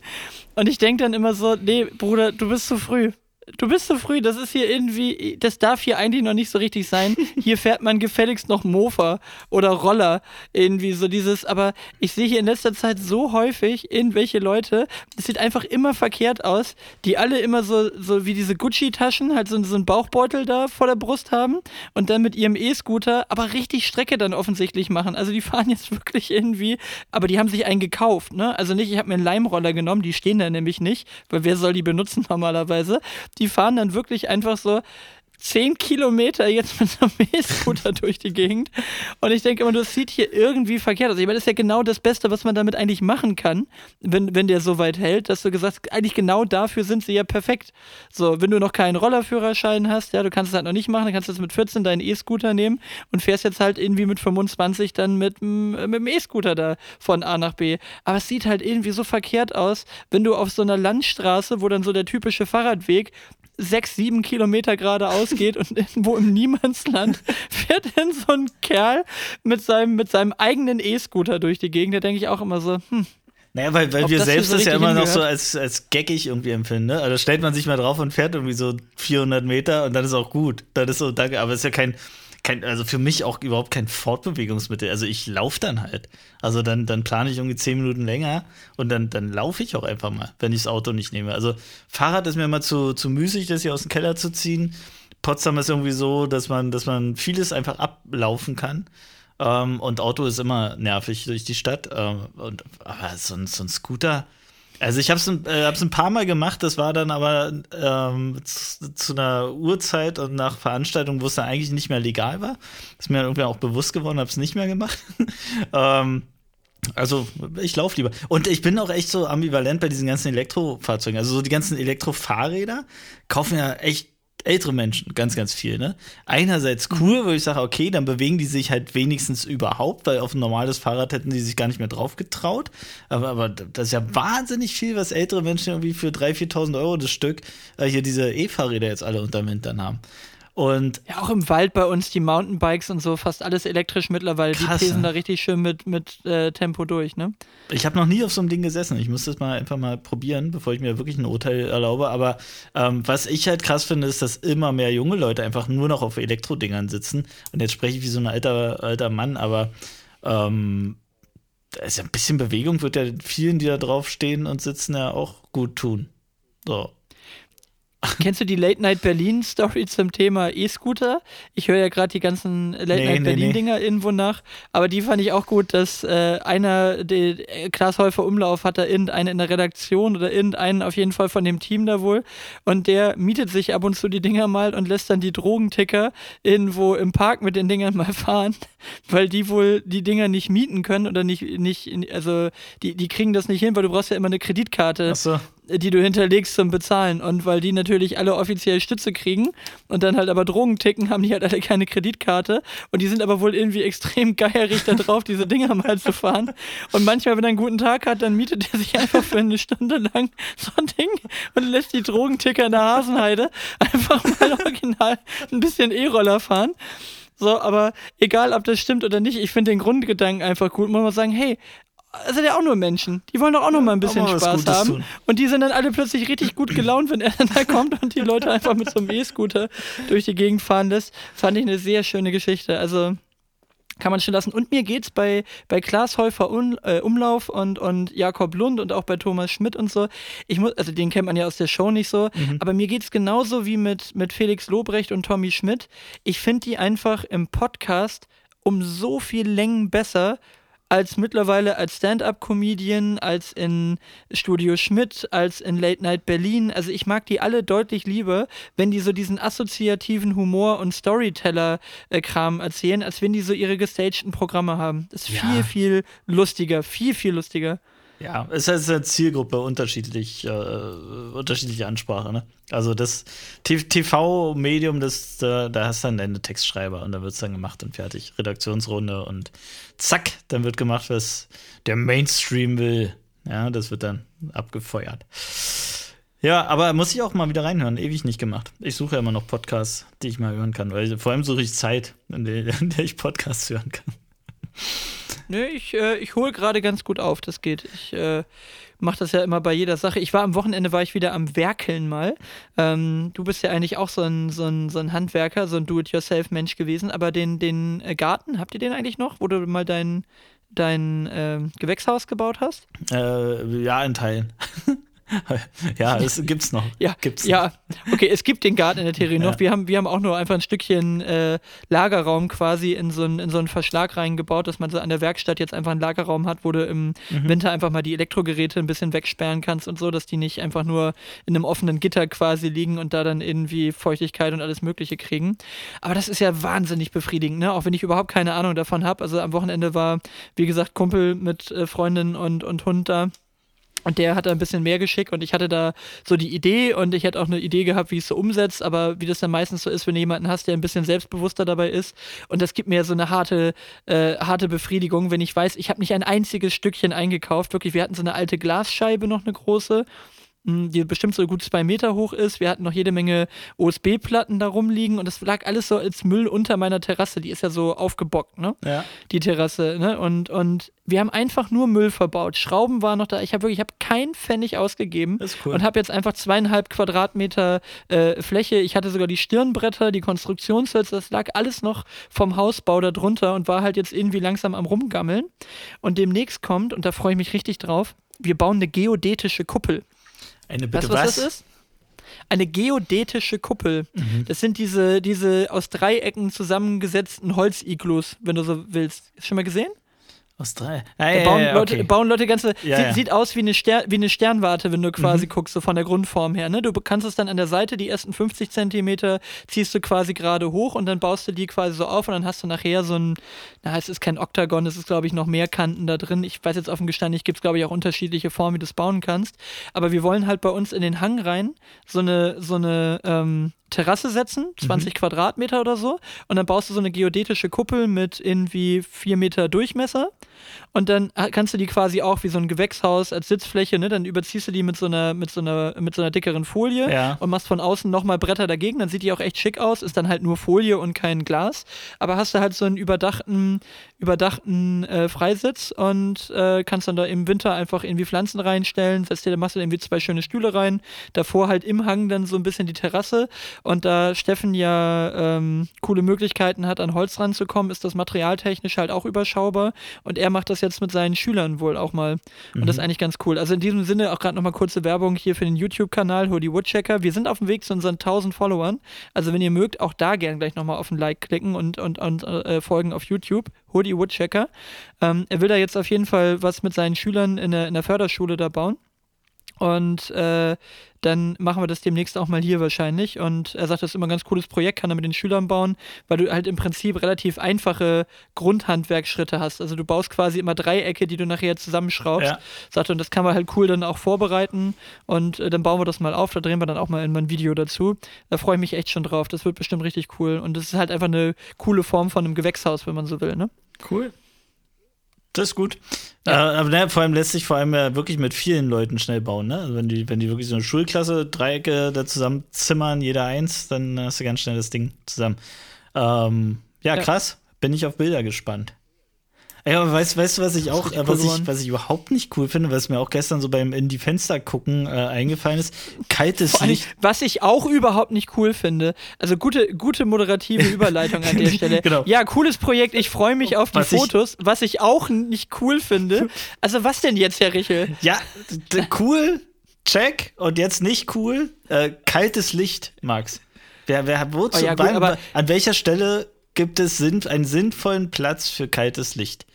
Und ich denke dann immer so, nee, Bruder, du bist zu früh. Du bist zu früh, das ist hier irgendwie, das darf hier eigentlich noch nicht so richtig sein. Hier fährt man gefälligst noch Mofa oder Roller, irgendwie so dieses, aber ich sehe hier in letzter Zeit so häufig irgendwelche Leute, es sieht einfach immer verkehrt aus, die alle immer so, so wie diese Gucci-Taschen, halt so, so einen Bauchbeutel da vor der Brust haben und dann mit ihrem E-Scooter aber richtig Strecke dann offensichtlich machen. Also die fahren jetzt wirklich irgendwie, aber die haben sich einen gekauft, ne? Also nicht, ich habe mir einen Leimroller genommen, die stehen da nämlich nicht, weil wer soll die benutzen normalerweise? Die fahren dann wirklich einfach so zehn Kilometer jetzt mit so einem E-Scooter durch die Gegend. Und ich denke immer, das sieht hier irgendwie verkehrt aus. Ich meine, das ist ja genau das Beste, was man damit eigentlich machen kann, wenn, wenn der so weit hält, dass du gesagt hast, eigentlich genau dafür sind sie ja perfekt. So, wenn du noch keinen Rollerführerschein hast, ja, du kannst es halt noch nicht machen, dann kannst du jetzt mit 14 deinen E-Scooter nehmen und fährst jetzt halt irgendwie mit 25 dann mit, mit dem E-Scooter da von A nach B. Aber es sieht halt irgendwie so verkehrt aus, wenn du auf so einer Landstraße, wo dann so der typische Fahrradweg sechs, sieben Kilometer geradeaus geht und irgendwo im Niemandsland fährt dann so ein Kerl mit seinem, mit seinem eigenen E-Scooter durch die Gegend. Da denke ich auch immer so, hm, naja, weil, weil wir selbst so das ja immer noch so als, als geckig irgendwie empfinden. Ne? Also stellt man sich mal drauf und fährt irgendwie so 400 Meter und dann ist auch gut. Dann ist so, danke. Aber es ist ja kein, kein, also für mich auch überhaupt kein Fortbewegungsmittel. Also ich laufe dann halt. Also dann, dann plane ich irgendwie zehn Minuten länger und dann, dann laufe ich auch einfach mal, wenn ich das Auto nicht nehme. Also Fahrrad ist mir immer zu, zu müßig, das hier aus dem Keller zu ziehen. Potsdam ist irgendwie so, dass man, dass man vieles einfach ablaufen kann. Ähm, und Auto ist immer nervig durch die Stadt. Ähm, und, aber so ein, so ein Scooter, Also ich habe es äh, ein paar Mal gemacht, das war dann aber ähm, zu, zu, einer Uhrzeit und nach Veranstaltung, wo es dann eigentlich nicht mehr legal war. Ist mir irgendwie auch bewusst geworden, habe es nicht mehr gemacht. ähm, also ich laufe lieber. Und ich bin auch echt so ambivalent bei diesen ganzen Elektrofahrzeugen. Also so die ganzen Elektrofahrräder kaufen ja echt ältere Menschen ganz, ganz viel. Ne? Einerseits cool, wo ich sage, okay, dann bewegen die sich halt wenigstens überhaupt, weil auf ein normales Fahrrad hätten die sich gar nicht mehr drauf getraut. Aber, aber das ist ja wahnsinnig viel, was ältere Menschen irgendwie für 3.000, 4.000 Euro das Stück äh, hier diese E-Fahrräder jetzt alle unterm Hintern haben. Und ja, auch im Wald bei uns die Mountainbikes und so, fast alles elektrisch mittlerweile. Krass, die pesen da richtig schön mit, mit äh, Tempo durch, ne? Ich habe noch nie auf so einem Ding gesessen. Ich muss das mal einfach mal probieren, bevor ich mir wirklich ein Urteil erlaube. Aber ähm, was ich halt krass finde, ist, dass immer mehr junge Leute einfach nur noch auf Elektrodingern sitzen. Und jetzt spreche ich wie so ein alter, alter Mann, aber ähm, ist ja ein bisschen Bewegung, wird ja vielen, die da drauf stehen und sitzen, ja auch gut tun. So. Kennst du die Late Night Berlin Story zum Thema E-Scooter? Ich höre ja gerade die ganzen Late nee, Night Berlin Dinger nee. irgendwo nach, aber die fand ich auch gut, dass äh, einer, der äh, Klaas Häufer Umlauf hat da irgendeinen in der Redaktion oder irgendeinen auf jeden Fall von dem Team da wohl und der mietet sich ab und zu die Dinger mal und lässt dann die Drogenticker irgendwo im Park mit den Dingern mal fahren, weil die wohl die Dinger nicht mieten können oder nicht, nicht also die, die kriegen das nicht hin, weil du brauchst ja immer eine Kreditkarte. Ach so die du hinterlegst zum Bezahlen. Und weil die natürlich alle offiziell Stütze kriegen und dann halt aber Drogen ticken, haben die halt alle keine Kreditkarte. Und die sind aber wohl irgendwie extrem geierig da drauf, diese Dinger mal zu fahren. Und manchmal, wenn er einen guten Tag hat, dann mietet er sich einfach für eine Stunde lang so ein Ding und lässt die Drogenticker in der Hasenheide einfach mal original ein bisschen E-Roller fahren. So, aber egal, ob das stimmt oder nicht, ich finde den Grundgedanken einfach gut. Man muss sagen, hey, sind ja auch nur Menschen. Die wollen doch auch noch mal ein bisschen mal Spaß haben. Tun. Und die sind dann alle plötzlich richtig gut gelaunt, wenn er dann da kommt und die Leute einfach mit so einem E-Scooter durch die Gegend fahren lässt. Fand ich eine sehr schöne Geschichte. Also kann man schon lassen. Und mir geht's bei, bei Klaas Häufer Un, äh, Umlauf und, und Jakob Lund und auch bei Thomas Schmidt und so. Ich muss, also den kennt man ja aus der Show nicht so, mhm. aber mir geht's genauso wie mit, mit Felix Lobrecht und Tommy Schmidt. Ich finde die einfach im Podcast um so viel Längen besser als mittlerweile als Stand-up-Comedian, als in Studio Schmidt, als in Late Night Berlin. Also ich mag die alle deutlich lieber, wenn die so diesen assoziativen Humor und Storyteller-Kram erzählen, als wenn die so ihre gestagten Programme haben. Das ist ja. viel, viel lustiger, viel, viel lustiger. Ja, es ist eine Zielgruppe unterschiedlich, äh, unterschiedliche Ansprache. Ne? Also das TV-Medium, das da, da hast du dann deine Textschreiber und da wird es dann gemacht und fertig. Redaktionsrunde und zack, dann wird gemacht, was der Mainstream will. Ja, das wird dann abgefeuert. Ja, aber muss ich auch mal wieder reinhören. Ewig nicht gemacht. Ich suche ja immer noch Podcasts, die ich mal hören kann. Weil vor allem suche ich Zeit, in der, in der ich Podcasts hören kann. Nö, ich, äh, ich hole gerade ganz gut auf, das geht. Ich äh, mache das ja immer bei jeder Sache. Ich war am Wochenende, war ich wieder am Werkeln mal. Ähm, du bist ja eigentlich auch so ein, so ein, so ein Handwerker, so ein Do-it-yourself-Mensch gewesen, aber den, den äh, Garten, habt ihr den eigentlich noch, wo du mal dein, dein äh, Gewächshaus gebaut hast? Äh, ja, in Teilen. ja, es gibt's noch. Ja, gibt's ja. Noch. okay, es gibt den Garten in der Theorie noch. Wir, haben, wir haben auch nur einfach ein Stückchen äh, Lagerraum quasi in so, einen, in so einen Verschlag reingebaut, dass man so an der Werkstatt jetzt einfach einen Lagerraum hat, wo du im mhm. Winter einfach mal die Elektrogeräte ein bisschen wegsperren kannst und so, dass die nicht einfach nur in einem offenen Gitter quasi liegen und da dann irgendwie Feuchtigkeit und alles Mögliche kriegen. Aber das ist ja wahnsinnig befriedigend, ne? Auch wenn ich überhaupt keine Ahnung davon habe. Also am Wochenende war, wie gesagt, Kumpel mit äh, Freundin und, und Hund da. Und der hatte ein bisschen mehr Geschick und ich hatte da so die Idee und ich hätte auch eine Idee gehabt, wie es so umsetzt, aber wie das dann meistens so ist, wenn du jemanden hast, der ein bisschen selbstbewusster dabei ist. Und das gibt mir so eine harte, äh, harte Befriedigung, wenn ich weiß, ich habe nicht ein einziges Stückchen eingekauft. Wirklich, wir hatten so eine alte Glasscheibe noch eine große die bestimmt so gut zwei Meter hoch ist. Wir hatten noch jede Menge OSB-Platten da rumliegen und das lag alles so als Müll unter meiner Terrasse. Die ist ja so aufgebockt, ne? Ja. Die Terrasse, ne? Und, und wir haben einfach nur Müll verbaut. Schrauben waren noch da. Ich habe wirklich, ich habe keinen Pfennig ausgegeben cool. und habe jetzt einfach zweieinhalb Quadratmeter äh, Fläche. Ich hatte sogar die Stirnbretter, die Konstruktionshölzer, das lag alles noch vom Hausbau da drunter und war halt jetzt irgendwie langsam am rumgammeln. Und demnächst kommt, und da freue ich mich richtig drauf, wir bauen eine geodätische Kuppel. Eine bitte weißt was, was? das ist? Eine geodätische Kuppel. Mhm. Das sind diese, diese aus Dreiecken zusammengesetzten Holziglus, wenn du so willst. Schon mal gesehen? Aus drei. Ah, ja, bauen, ja, Leute, okay. bauen Leute ganze. Ja, sieht, sieht, aus wie eine, Ster wie eine Sternwarte, wenn du quasi mhm. guckst, so von der Grundform her. Ne? Du kannst es dann an der Seite, die ersten 50 Zentimeter, ziehst du quasi gerade hoch und dann baust du die quasi so auf und dann hast du nachher so ein, na, es ist kein Oktagon, es ist, glaube ich, noch mehr Kanten da drin. Ich weiß jetzt offen gestanden, ich gibt es, glaube ich, auch unterschiedliche Formen, wie du es bauen kannst. Aber wir wollen halt bei uns in den Hang rein so eine, so eine, ähm, Terrasse setzen, 20 mhm. Quadratmeter oder so. Und dann baust du so eine geodätische Kuppel mit irgendwie 4 Meter Durchmesser. Und dann kannst du die quasi auch wie so ein Gewächshaus als Sitzfläche, ne? Dann überziehst du die mit so einer, mit so einer, mit so einer dickeren Folie ja. und machst von außen nochmal Bretter dagegen. Dann sieht die auch echt schick aus, ist dann halt nur Folie und kein Glas. Aber hast du halt so einen überdachten, überdachten äh, Freisitz und äh, kannst dann da im Winter einfach irgendwie Pflanzen reinstellen, setzt dir, machst du irgendwie zwei schöne Stühle rein. Davor halt im Hang dann so ein bisschen die Terrasse. Und da Steffen ja ähm, coole Möglichkeiten hat, an Holz ranzukommen, ist das materialtechnisch halt auch überschaubar. Und er macht das jetzt mit seinen Schülern wohl auch mal. Und mhm. das ist eigentlich ganz cool. Also in diesem Sinne auch gerade nochmal kurze Werbung hier für den YouTube-Kanal Hoodie Woodchecker. Wir sind auf dem Weg zu unseren 1000 Followern. Also wenn ihr mögt, auch da gerne gleich nochmal auf ein Like klicken und, und, und äh, folgen auf YouTube. Hoodie Woodchecker. Ähm, er will da jetzt auf jeden Fall was mit seinen Schülern in der, in der Förderschule da bauen. Und äh, dann machen wir das demnächst auch mal hier wahrscheinlich. Und er sagt, das ist immer ein ganz cooles Projekt, kann er mit den Schülern bauen, weil du halt im Prinzip relativ einfache Grundhandwerkschritte hast. Also du baust quasi immer Dreiecke, die du nachher zusammenschraubst. Ja. Sagt und das kann man halt cool dann auch vorbereiten. Und äh, dann bauen wir das mal auf. Da drehen wir dann auch mal ein Video dazu. Da freue ich mich echt schon drauf. Das wird bestimmt richtig cool. Und das ist halt einfach eine coole Form von einem Gewächshaus, wenn man so will. Ne? Cool. Das ist gut. Ja. Äh, aber ne, vor allem lässt sich vor allem ja wirklich mit vielen Leuten schnell bauen. Ne? Also wenn, die, wenn die wirklich so eine Schulklasse, Dreiecke da zusammenzimmern, jeder eins, dann hast du ganz schnell das Ding zusammen. Ähm, ja, ja, krass. Bin ich auf Bilder gespannt. Ja, aber weißt, weißt du, was ich auch, was ich, was ich überhaupt nicht cool finde, was mir auch gestern so beim in die Fenster gucken äh, eingefallen ist, kaltes allem, Licht. Was ich auch überhaupt nicht cool finde, also gute, gute moderative Überleitung an der Stelle. genau. Ja, cooles Projekt, ich freue mich auf die was Fotos. Ich, was ich auch nicht cool finde, also was denn jetzt, Herr Richel? Ja, cool, check, und jetzt nicht cool, äh, kaltes Licht, Max. Wer, wer, wozu, oh ja, gut, beim, an welcher Stelle gibt es einen sinnvollen Platz für kaltes Licht?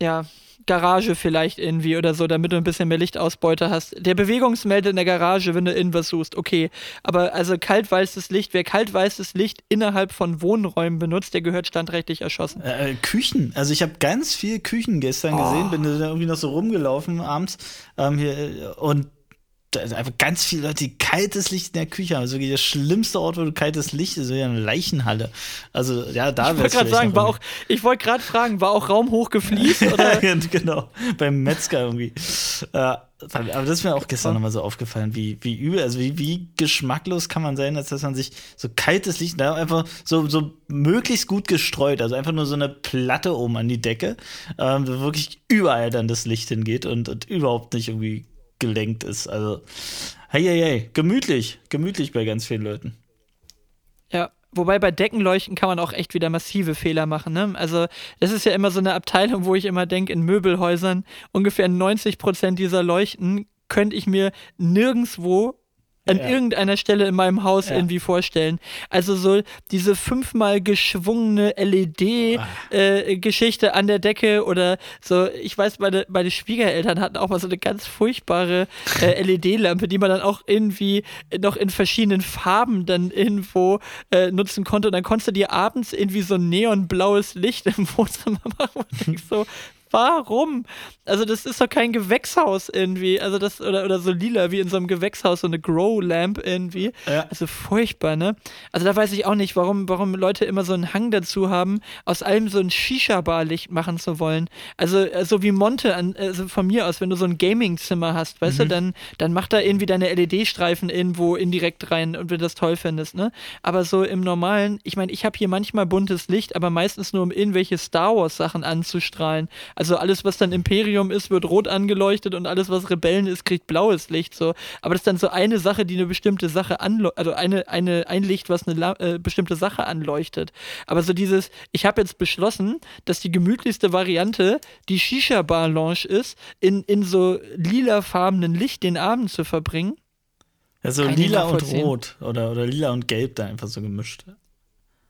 Ja, Garage vielleicht irgendwie oder so, damit du ein bisschen mehr Lichtausbeute hast. Der Bewegungsmelder in der Garage, wenn du irgendwas suchst, okay. Aber also kaltweißes Licht, wer kaltweißes Licht innerhalb von Wohnräumen benutzt, der gehört standrechtlich erschossen. Äh, äh Küchen, also ich habe ganz viel Küchen gestern oh. gesehen, bin da irgendwie noch so rumgelaufen abends ähm, hier, äh, und also einfach ganz viele Leute, die kaltes Licht in der Küche haben. Also wirklich der schlimmste Ort, wo du kaltes Licht ist, so eine Leichenhalle. Also ja, da wäre Ich wollte gerade sagen, war auch, ich wollte gerade fragen, war auch Raum hoch gefliest? oder? genau, beim Metzger irgendwie. Äh, aber das ist mir auch gestern nochmal so aufgefallen, wie, wie übel, also wie, wie geschmacklos kann man sein, als dass man sich so kaltes Licht, da einfach so, so möglichst gut gestreut, also einfach nur so eine Platte oben an die Decke, ähm, wo wirklich überall dann das Licht hingeht und, und überhaupt nicht irgendwie gelenkt ist. Also, hey, hey, hey, gemütlich, gemütlich bei ganz vielen Leuten. Ja, wobei bei Deckenleuchten kann man auch echt wieder massive Fehler machen. Ne? Also, das ist ja immer so eine Abteilung, wo ich immer denke, in Möbelhäusern ungefähr 90 Prozent dieser Leuchten könnte ich mir nirgendwo an ja. irgendeiner Stelle in meinem Haus ja. irgendwie vorstellen. Also so diese fünfmal geschwungene LED-Geschichte ah. äh, an der Decke oder so, ich weiß, meine, meine Schwiegereltern hatten auch mal so eine ganz furchtbare äh, LED-Lampe, die man dann auch irgendwie noch in verschiedenen Farben dann irgendwo äh, nutzen konnte. Und dann konntest du dir abends irgendwie so ein neonblaues Licht im Wohnzimmer machen und denkst so, warum? Also, das ist doch kein Gewächshaus irgendwie. Also, das, oder, oder so lila wie in so einem Gewächshaus, so eine Grow-Lamp irgendwie. Ja. Also, furchtbar, ne? Also, da weiß ich auch nicht, warum, warum Leute immer so einen Hang dazu haben, aus allem so ein Shisha-Bar-Licht machen zu wollen. Also, so wie Monte, an, also von mir aus, wenn du so ein Gaming-Zimmer hast, weißt mhm. du, dann, dann mach da irgendwie deine LED-Streifen irgendwo indirekt rein und wenn du das toll findest, ne? Aber so im Normalen, ich meine, ich habe hier manchmal buntes Licht, aber meistens nur, um irgendwelche Star Wars-Sachen anzustrahlen. Also, also alles, was dann Imperium ist, wird rot angeleuchtet und alles, was Rebellen ist, kriegt blaues Licht. So. Aber das ist dann so eine Sache, die eine bestimmte Sache anleuchtet, also eine, eine, ein Licht, was eine äh, bestimmte Sache anleuchtet. Aber so dieses, ich habe jetzt beschlossen, dass die gemütlichste Variante die Shisha-Bar-Lounge ist, in, in so lilafarbenen Licht den Abend zu verbringen. Also lila und rot oder, oder lila und gelb da einfach so gemischt.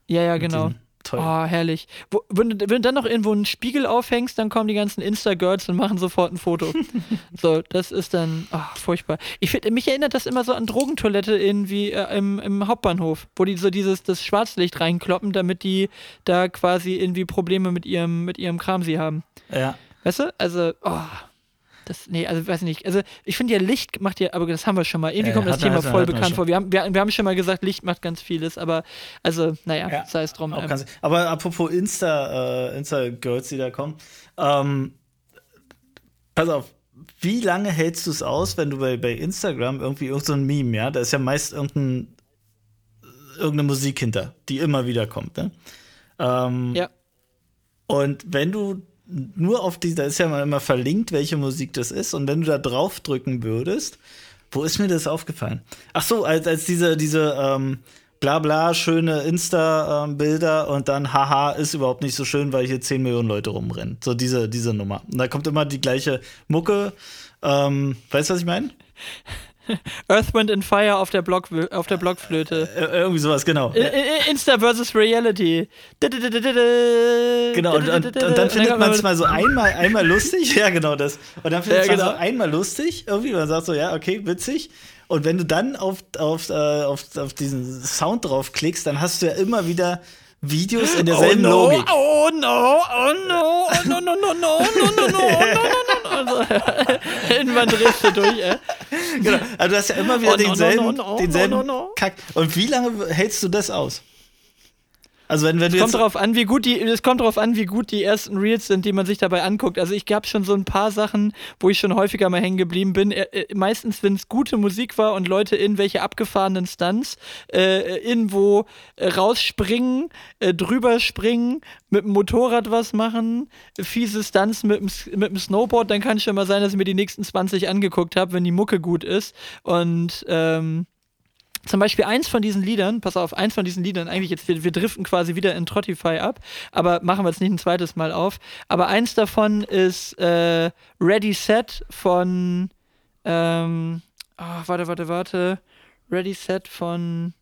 Ja, ja, genau. Toll. Oh, herrlich. Wo, wenn, du, wenn du dann noch irgendwo einen Spiegel aufhängst, dann kommen die ganzen Insta-Girls und machen sofort ein Foto. so, das ist dann oh, furchtbar. Ich find, mich erinnert das immer so an Drogentoilette irgendwie äh, im, im Hauptbahnhof, wo die so dieses das Schwarzlicht reinkloppen, damit die da quasi irgendwie Probleme mit ihrem, mit ihrem Kram sie haben. Ja. Weißt du? Also, oh. Das, nee, also weiß nicht. Also ich finde ja, Licht macht ja, aber das haben wir schon mal. Irgendwie Ja, kommt das Thema voll bekannt vor. Wir haben, wir, wir haben schon mal gesagt, Licht macht ganz vieles, aber also, naja, Ja, sei es drum. Ähm, ganz, aber apropos Insta, äh, Insta-Girls, die da kommen. Ähm, pass auf, wie lange hältst du es aus, wenn du bei, bei Instagram irgendwie irgend so ein Meme, ja? Da ist ja meist irgendein, irgendeine Musik hinter, die immer wieder kommt, ne? Ähm, ja. Und wenn du nur auf die, da ist ja mal immer verlinkt, welche Musik das ist, und wenn du da drauf drücken würdest, wo ist mir das aufgefallen? Ach so, als, als diese, diese, ähm, bla bla, schöne Insta-Bilder und dann, haha, ist überhaupt nicht so schön, weil hier 10 Millionen Leute rumrennen. So diese, diese Nummer. Und da kommt immer die gleiche Mucke. Ähm, weißt du, was ich meine? Earth, Wind and Fire auf der, Block, auf der Blockflöte. Äh, irgendwie sowas, genau. Insta versus Reality. Genau, und, und, und dann findet man es mal so einmal, einmal lustig. Ja, genau das. Und dann findet Ja, man genau. so einmal lustig, irgendwie, man sagt so, ja, okay, witzig. Und wenn du dann auf, auf, äh, auf, auf diesen Sound draufklickst, dann hast du ja immer wieder Videos in derselben oh no, Logik. Oh no, oh no, oh no, no, no, no, no, no, no, no, no, no, no. Also, irgendwann drehst du durch, ey. Genau. Also du hast ja immer wieder Oh, no, denselben, no, no. Kack. Und wie lange hältst du das aus? Also wenn, wenn Es kommt drauf an, wie gut die, es kommt drauf an, wie gut die ersten Reels sind, die man sich dabei anguckt. Also ich gab schon so ein paar Sachen, wo ich schon häufiger mal hängen geblieben bin. Äh, äh, meistens, wenn es gute Musik war und Leute in welche abgefahrenen Stunts äh, irgendwo äh, rausspringen, äh, drüber springen, mit dem Motorrad was machen, fiese Stunts mit dem, mit dem Snowboard, dann kann es schon mal sein, dass ich mir die nächsten 20 angeguckt habe, wenn die Mucke gut ist. Und ähm, zum Beispiel eins von diesen Liedern, pass auf, eins von diesen Liedern, eigentlich jetzt, wir, wir driften quasi wieder in Trottify ab, aber machen wir jetzt nicht ein zweites Mal auf. Aber eins davon ist äh, Ready Set von, ähm, ah, warte, warte, warte, Ready Set von,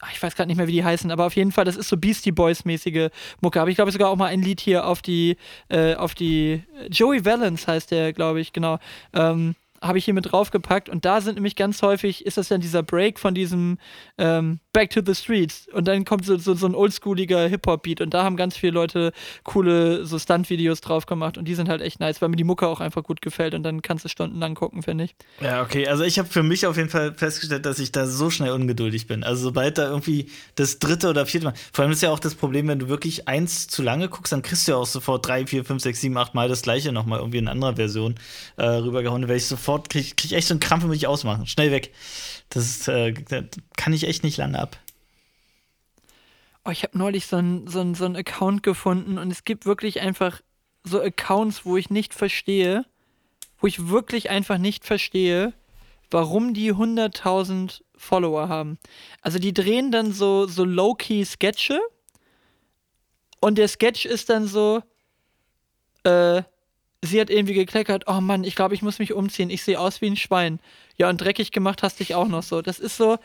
ach, ich weiß gerade nicht mehr, wie die heißen, aber auf jeden Fall, das ist so Beastie Boys-mäßige Mucke. Aber ich glaube sogar auch mal ein Lied hier auf die, äh, auf die, Joey Valence heißt der, glaube ich, genau. Ähm, habe ich hier mit draufgepackt. Und da sind nämlich ganz häufig, ist das dann dieser Break von diesem ähm, Back to the Streets und dann kommt so, so, so ein oldschooliger Hip-Hop-Beat und da haben ganz viele Leute coole so Stunt-Videos drauf gemacht und die sind halt echt nice, weil mir die Mucke auch einfach gut gefällt und dann kannst du stundenlang gucken, finde ich. Ja, okay. Also ich habe für mich auf jeden Fall festgestellt, dass ich da so schnell ungeduldig bin. Also sobald da irgendwie das dritte oder vierte Mal. Vor allem ist ja auch das Problem, wenn du wirklich eins zu lange guckst, dann kriegst du ja auch sofort drei, vier, fünf, sechs, sieben, acht Mal das gleiche nochmal irgendwie in anderer Version äh, rübergehauen. Werde ich sofort, krieg, krieg echt so einen Krampf und mich ausmachen. Schnell weg. Das äh, das kann ich echt nicht lange ab. Oh, ich habe neulich so einen so so ein Account gefunden und es gibt wirklich einfach so Accounts, wo ich nicht verstehe, wo ich wirklich einfach nicht verstehe, warum die 100.000 Follower haben. Also die drehen dann so, so low-key Sketche und der Sketch ist dann so, äh, sie hat irgendwie gekleckert, oh Mann, ich glaube, ich muss mich umziehen, ich sehe aus wie ein Schwein. Ja, und dreckig gemacht hast dich auch noch so. Das ist so,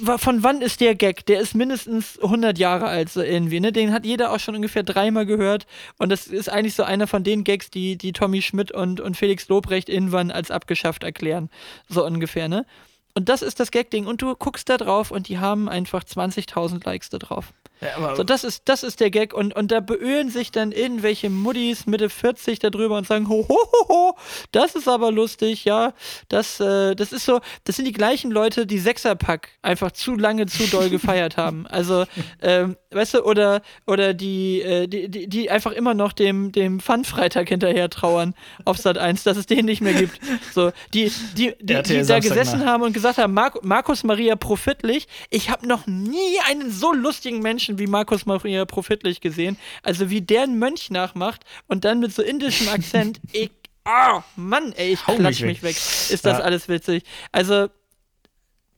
Wa- von wann ist der Gag? Der ist mindestens 100 Jahre alt, so irgendwie, ne? Den hat jeder auch schon ungefähr dreimal gehört. Und das ist eigentlich so einer von den Gags, die, die Tommy Schmidt und, und Felix Lobrecht irgendwann als abgeschafft erklären. So ungefähr, ne? Und das ist das Gag-Ding. Und du guckst da drauf und die haben einfach 20.000 Likes da drauf. Ja, So, das ist, das ist der Gag. Und, und da beölen sich dann irgendwelche Muddis Mitte 40 darüber und sagen, ho, ho, ho, ho, das ist aber lustig, ja. Das, äh, das ist so, das sind die gleichen Leute, die Sechserpack einfach zu lange, zu doll gefeiert haben. Also, ähm, weißt du, oder, oder die, äh, die, die, die einfach immer noch dem, dem Fun-Freitag hinterher trauern auf Sat 1, dass es den nicht mehr gibt. So, die, die, die, die da gesessen nach. haben und gesagt haben, Mar Markus Maria Profitlich, ich habe noch nie einen so lustigen Menschen wie Markus Maria Profitlich gesehen. Also wie der einen Mönch nachmacht und dann mit so indischem Akzent, ich, oh, Mann, ey, ich Hau klatsch mich mich weg. Ist das Ja. alles witzig. Also,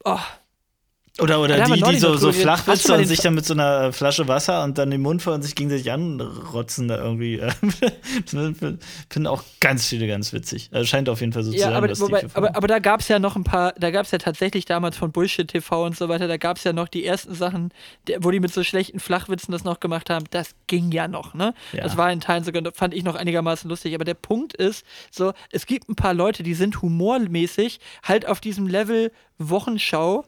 oh, Oder, oder die, die so, so flach mal und sich dann mit so einer Flasche Wasser und dann den Mund voll und sich gegenseitig anrotzen da irgendwie. Finden auch ganz viele ganz witzig. Also scheint auf jeden Fall so zu Ja, sein, aber, dass wobei, aber, aber da gab es ja noch ein paar, da gab es ja tatsächlich damals von Bullshit TV und so weiter, da gab es ja noch die ersten Sachen, wo die mit so schlechten Flachwitzen das noch gemacht haben, das ging ja noch, ne? Ja. Das war in Teilen sogar, fand ich noch einigermaßen lustig, aber der Punkt ist, so, es gibt ein paar Leute, die sind humormäßig halt auf diesem Level Wochenschau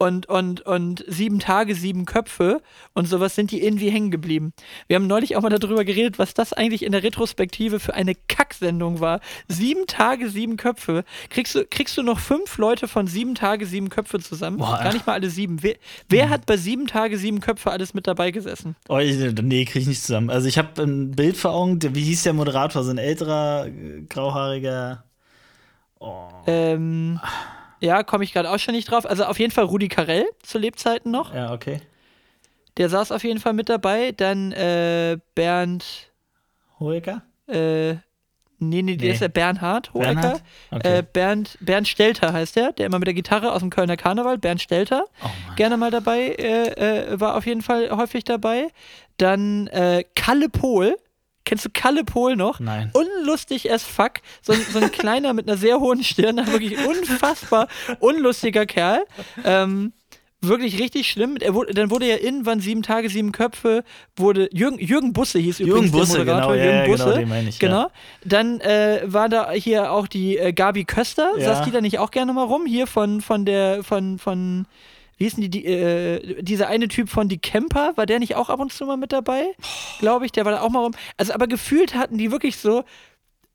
und, und, und sieben Tage, sieben Köpfe und sowas sind die irgendwie hängen geblieben. Wir haben neulich auch mal darüber geredet, was das eigentlich in der Retrospektive für eine Kacksendung war. Sieben Tage, sieben Köpfe. Kriegst du, kriegst du noch fünf Leute von sieben Tage, sieben Köpfe zusammen? Boah. Gar nicht mal alle sieben. Wer, wer hat bei sieben Tage, sieben Köpfe alles mit dabei gesessen? Oh, ich, nee, krieg ich nicht zusammen. Also ich habe ein Bild vor Augen, wie hieß der Moderator? So ein älterer, grauhaariger. Oh. Ähm, ja, komme ich gerade auch schon nicht drauf. Also auf jeden Fall Rudi Carell zu Lebzeiten noch. Ja, okay. Der saß auf jeden Fall mit dabei. Dann äh, Bernd. Hoeker? Äh, nee, nee, der Nee. ist der Bernhard Hohecker. Bernhard? Okay. Äh, Bernd, Bernd Stelter heißt der, der immer mit der Gitarre aus dem Kölner Karneval, Bernd Stelter, oh gerne mal dabei, äh, äh, war auf jeden Fall häufig dabei. Dann äh, Kalle Pohl. Kennst du Kalle Pohl noch? Nein. Unlustig as fuck. So, ein- so ein kleiner mit einer sehr hohen Stirn, wirklich unfassbar unlustiger Kerl. Ähm, wirklich richtig schlimm. Er wurde, dann wurde ja irgendwann sieben Tage, sieben Köpfe, wurde Jürgen, Jürgen Busse hieß Jürgen übrigens Busse, der Moderator. genau, ja, Jürgen ja, genau, Busse. den meine ich, ja. Genau. Dann äh, war da hier auch die äh, Gabi Köster. Ja. Saß die da nicht auch gerne mal rum? Hier von, von der, von, von, wie hießen die, die äh, dieser eine Typ von Die Camper, war der nicht auch ab und zu mal mit dabei? Glaube ich, der war da auch mal rum. Also, aber gefühlt hatten die wirklich so,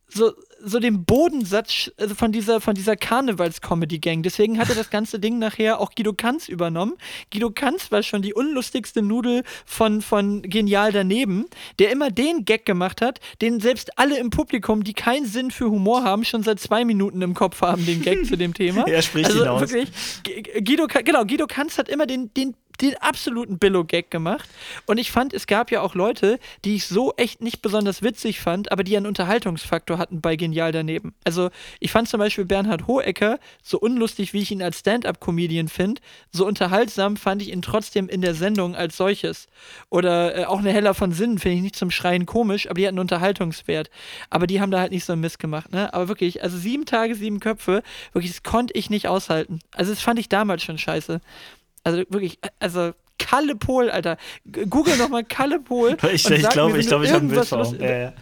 so, so den Bodensatz also von dieser, von dieser Karnevals-Comedy-Gang. Deswegen hatte das ganze Ding nachher auch Guido Kanz übernommen. Guido Kanz war schon die unlustigste Nudel von, von Genial daneben, der immer den Gag gemacht hat, den selbst alle im Publikum, die keinen Sinn für Humor haben, schon seit zwei Minuten im Kopf haben, den Gag zu dem Thema. Er spricht also ihn aus. wirklich, Guido, genau, Guido Kanz hat immer den, den den absoluten Billo-Gag gemacht. Und ich fand, es gab ja auch Leute, die ich so echt nicht besonders witzig fand, aber die einen Unterhaltungsfaktor hatten bei Genial daneben. Also, ich fand zum Beispiel Bernhard Hohecker, so unlustig, wie ich ihn als Stand-Up-Comedian finde, so unterhaltsam fand ich ihn trotzdem in der Sendung als solches. Oder äh, auch eine Heller von Sinnen finde ich nicht zum Schreien komisch, aber die hatten Unterhaltungswert. Aber die haben da halt nicht so einen Mist gemacht, ne? Aber wirklich, also sieben Tage, sieben Köpfe, wirklich, das konnte ich nicht aushalten. Also, das fand ich damals schon scheiße. Also wirklich, also Kalle Pohl, Alter. Google nochmal Kalle Pohl. Ich, und ich glaube, ich, glaub, ich habe ein Bild irgendwas vor Augen. Lust- Ja, ja.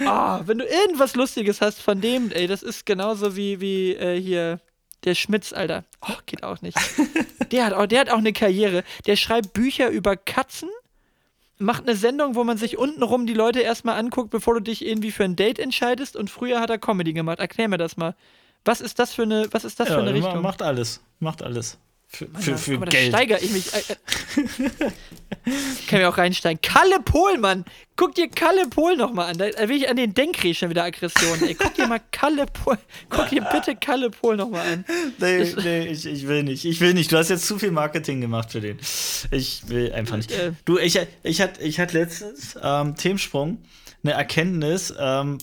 Ah, wenn du irgendwas Lustiges hast von dem, ey, das ist genauso wie, wie äh, hier der Schmitz, Alter. Oh, geht auch nicht. Der hat auch, der hat auch eine Karriere. Der schreibt Bücher über Katzen, macht eine Sendung, wo man sich untenrum die Leute erstmal anguckt, bevor du dich irgendwie für ein Date entscheidest. Und früher hat er Comedy gemacht. Erklär mir das mal. Was ist das für eine, was ist das für Ja, eine ma- Richtung? Macht alles. Macht alles. Für, für, Ja, für aber Geld. Da steigere ich mich. Äh, äh. Kann mir auch reinsteigen. Kalle Pohl, Mann! Guck dir Kalle Pohl nochmal an. Da, will ich an den Denkreh schon wieder Aggression. Ey, guck dir mal Kalle Pohl. Guck dir bitte Kalle Pohl nochmal an. Nee, nee, ich, ich will nicht. Ich will nicht. Du hast jetzt zu viel Marketing gemacht für den. Ich will einfach nicht. Äh. Du, ich, ich hatte ich hat letztens ähm, Themensprung eine Erkenntnis, ähm,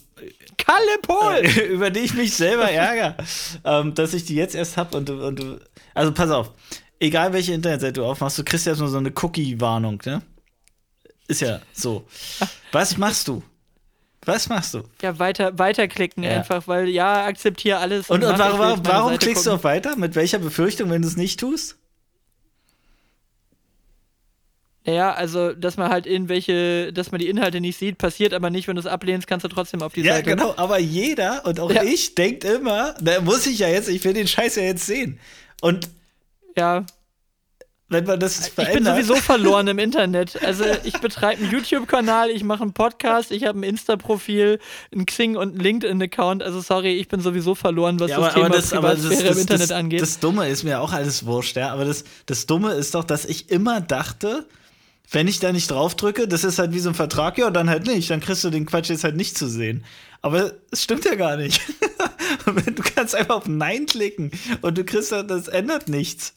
Kalle Pohl! über die ich mich selber ärgere, ähm, dass ich die jetzt erst hab und du, und du. Also pass auf, egal welche Internetseite du aufmachst, du kriegst ja nur so eine Cookie-Warnung, ne? Ist ja so. Was machst du? Was machst du? Ja, weiter, weiterklicken Ja. einfach, weil ja, akzeptiere alles. Und, und warum, warum Seite klickst du gucken. auf weiter? Mit welcher Befürchtung, wenn du es nicht tust? Ja, also, dass man halt irgendwelche, dass man die Inhalte nicht sieht, passiert aber nicht, wenn du es ablehnst, kannst du trotzdem auf die Ja, Seite. genau, aber jeder und auch Ja. ich denkt immer, da muss ich ja jetzt, ich will den Scheiß ja jetzt sehen. Und Ja, wenn man das Ich bin verändert, sowieso verloren im Internet. Also ich betreibe einen YouTube-Kanal, ich mache einen Podcast, ich habe ein Insta-Profil, ein Xing und einen LinkedIn-Account. Also sorry, ich bin sowieso verloren, was ja, das aber, Thema aber das, aber das, das, im Internet das, angeht. das Dumme ist mir auch alles wurscht, ja. Aber das, das Dumme ist doch, dass ich immer dachte, wenn ich da nicht draufdrücke, das ist halt wie so ein Vertrag, ja, dann halt nicht. Dann kriegst du den Quatsch jetzt halt nicht zu sehen. Aber es stimmt ja gar nicht. du kannst einfach auf Nein klicken und du kriegst halt, das ändert nichts.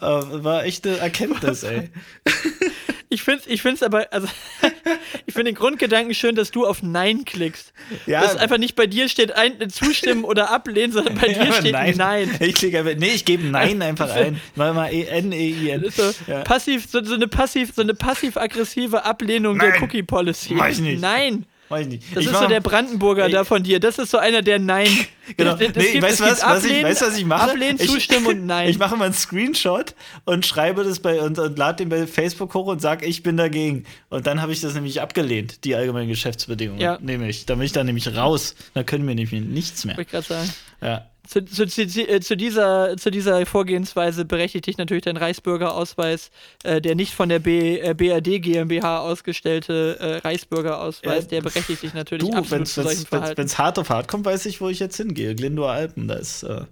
Äh, war echt eine Erkenntnis, ey. ich finde ich find's aber, also ich finde den Grundgedanken schön, dass du auf Nein klickst. Ja. Dass einfach nicht bei dir steht ein, zustimmen oder ablehnen, sondern bei dir Ja, steht Nein. nein. Ich klicke einfach, nee, ich gebe Nein einfach ein. Mal mal E N-E-I-N. Das ist so, Ja. passiv, so, so eine passiv, so eine passiv-aggressive Ablehnung Nein. der Cookie Policy. Mach ich nicht. Nein. Weiß ich nicht. Das ich ist so der Brandenburger Ey. da von dir. Das ist so einer, der Nein. Genau. Nee, gibt- weißt du was, was ich, weißt, was ich mache? Ablehnen, ich, zustimmen und Nein. Ich mache mal einen Screenshot und schreibe das bei und, und lade den bei Facebook hoch und sage, ich bin dagegen. Und dann habe ich das nämlich abgelehnt, die allgemeinen Geschäftsbedingungen. Ja. Nämlich. Da bin ich dann nämlich raus. Da können wir nämlich nichts mehr. Wollte ich gerade sagen. Ja. Zu, zu, zu, äh, zu, dieser, zu dieser Vorgehensweise berechtigt dich natürlich dein Reichsbürgerausweis, äh, der nicht von der B, äh, BRD GmbH ausgestellte äh, Reichsbürgerausweis, Äh, der berechtigt dich natürlich Du, absolut wenn zu solchen es Verhalten. hart auf hart kommt, weiß ich, wo ich jetzt hingehe. Glindower Alpen, da ist äh,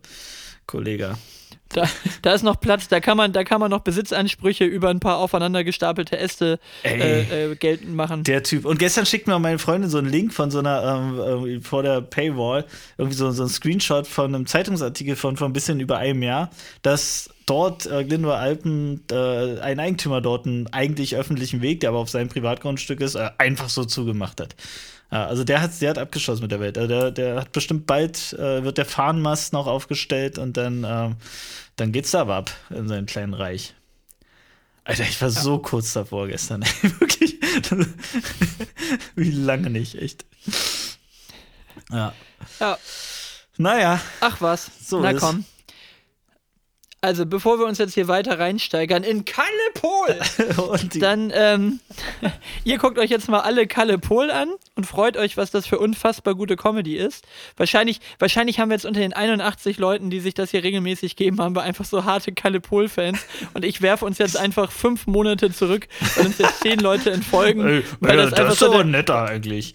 Kollege. Da, da ist noch Platz, da kann man, da kann man noch Besitzansprüche über ein paar aufeinander gestapelte Äste äh, äh, geltend machen. Der Typ. Und gestern schickt mir meine Freundin so einen Link von so einer, ähm, irgendwie vor der Paywall, irgendwie so, so ein Screenshot von einem Zeitungsartikel von vor ein bisschen über einem Jahr, dass dort äh, Glindower Alpen, äh, ein Eigentümer dort einen eigentlich öffentlichen Weg, der aber auf seinem Privatgrundstück ist, äh, einfach so zugemacht hat. Ja, also der hat, der hat abgeschlossen mit der Welt. Also der, der hat bestimmt bald, äh, wird der Fahnenmast noch aufgestellt und dann, ähm, dann geht's da aber ab in seinem kleinen Reich. Alter, ich war so kurz davor gestern, ey, wirklich. Wie lange nicht, echt. Ja. Ja. Naja, Ach was. So Na ist. komm. Also, bevor wir uns jetzt hier weiter reinsteigern in Kalle Pol, und dann, ähm, ihr guckt euch jetzt mal alle Kalle Pol an und freut euch, was das für unfassbar gute Comedy ist. Wahrscheinlich, wahrscheinlich haben wir jetzt unter den 81 Leuten, die sich das hier regelmäßig geben, haben wir einfach so harte Kalle Pol-Fans. Und ich werfe uns jetzt einfach fünf Monate zurück, weil uns jetzt zehn Leute entfolgen. Ey, weil ja, das das, ist so aber netter eigentlich.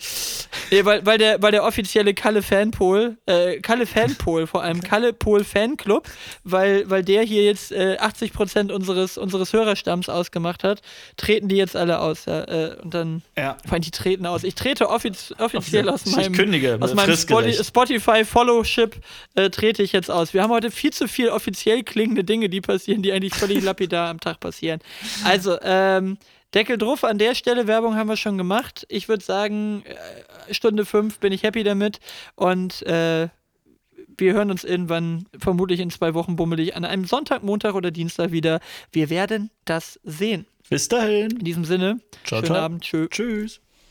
Nee, weil, weil, der, weil der offizielle Kalle Fanpol, äh, Kalle Fanpol, vor allem Kalle Pol Fanclub, weil, weil der hier jetzt äh, 80% unseres, unseres Hörerstamms ausgemacht hat, treten die jetzt alle aus. Ja, äh, und dann, Ja. vor allem die treten aus. Ich trete offiz offiziell aus meinem, kündige, aus meinem Spoti fristgerecht. Spotify Followship äh, trete ich jetzt aus. Wir haben heute viel zu viel offiziell klingende Dinge, die passieren, die eigentlich völlig lapidar am Tag passieren. Also, ähm, Deckel drauf, an der Stelle Werbung haben wir schon gemacht. Ich würde sagen, äh, Stunde fünf bin ich happy damit und äh, wir hören uns irgendwann, vermutlich in zwei Wochen bummelig, an einem Sonntag, Montag oder Dienstag wieder. Wir werden das sehen. Bis dahin. In diesem Sinne, Ciao, schönen ciao. Abend, tschö. Tschüss.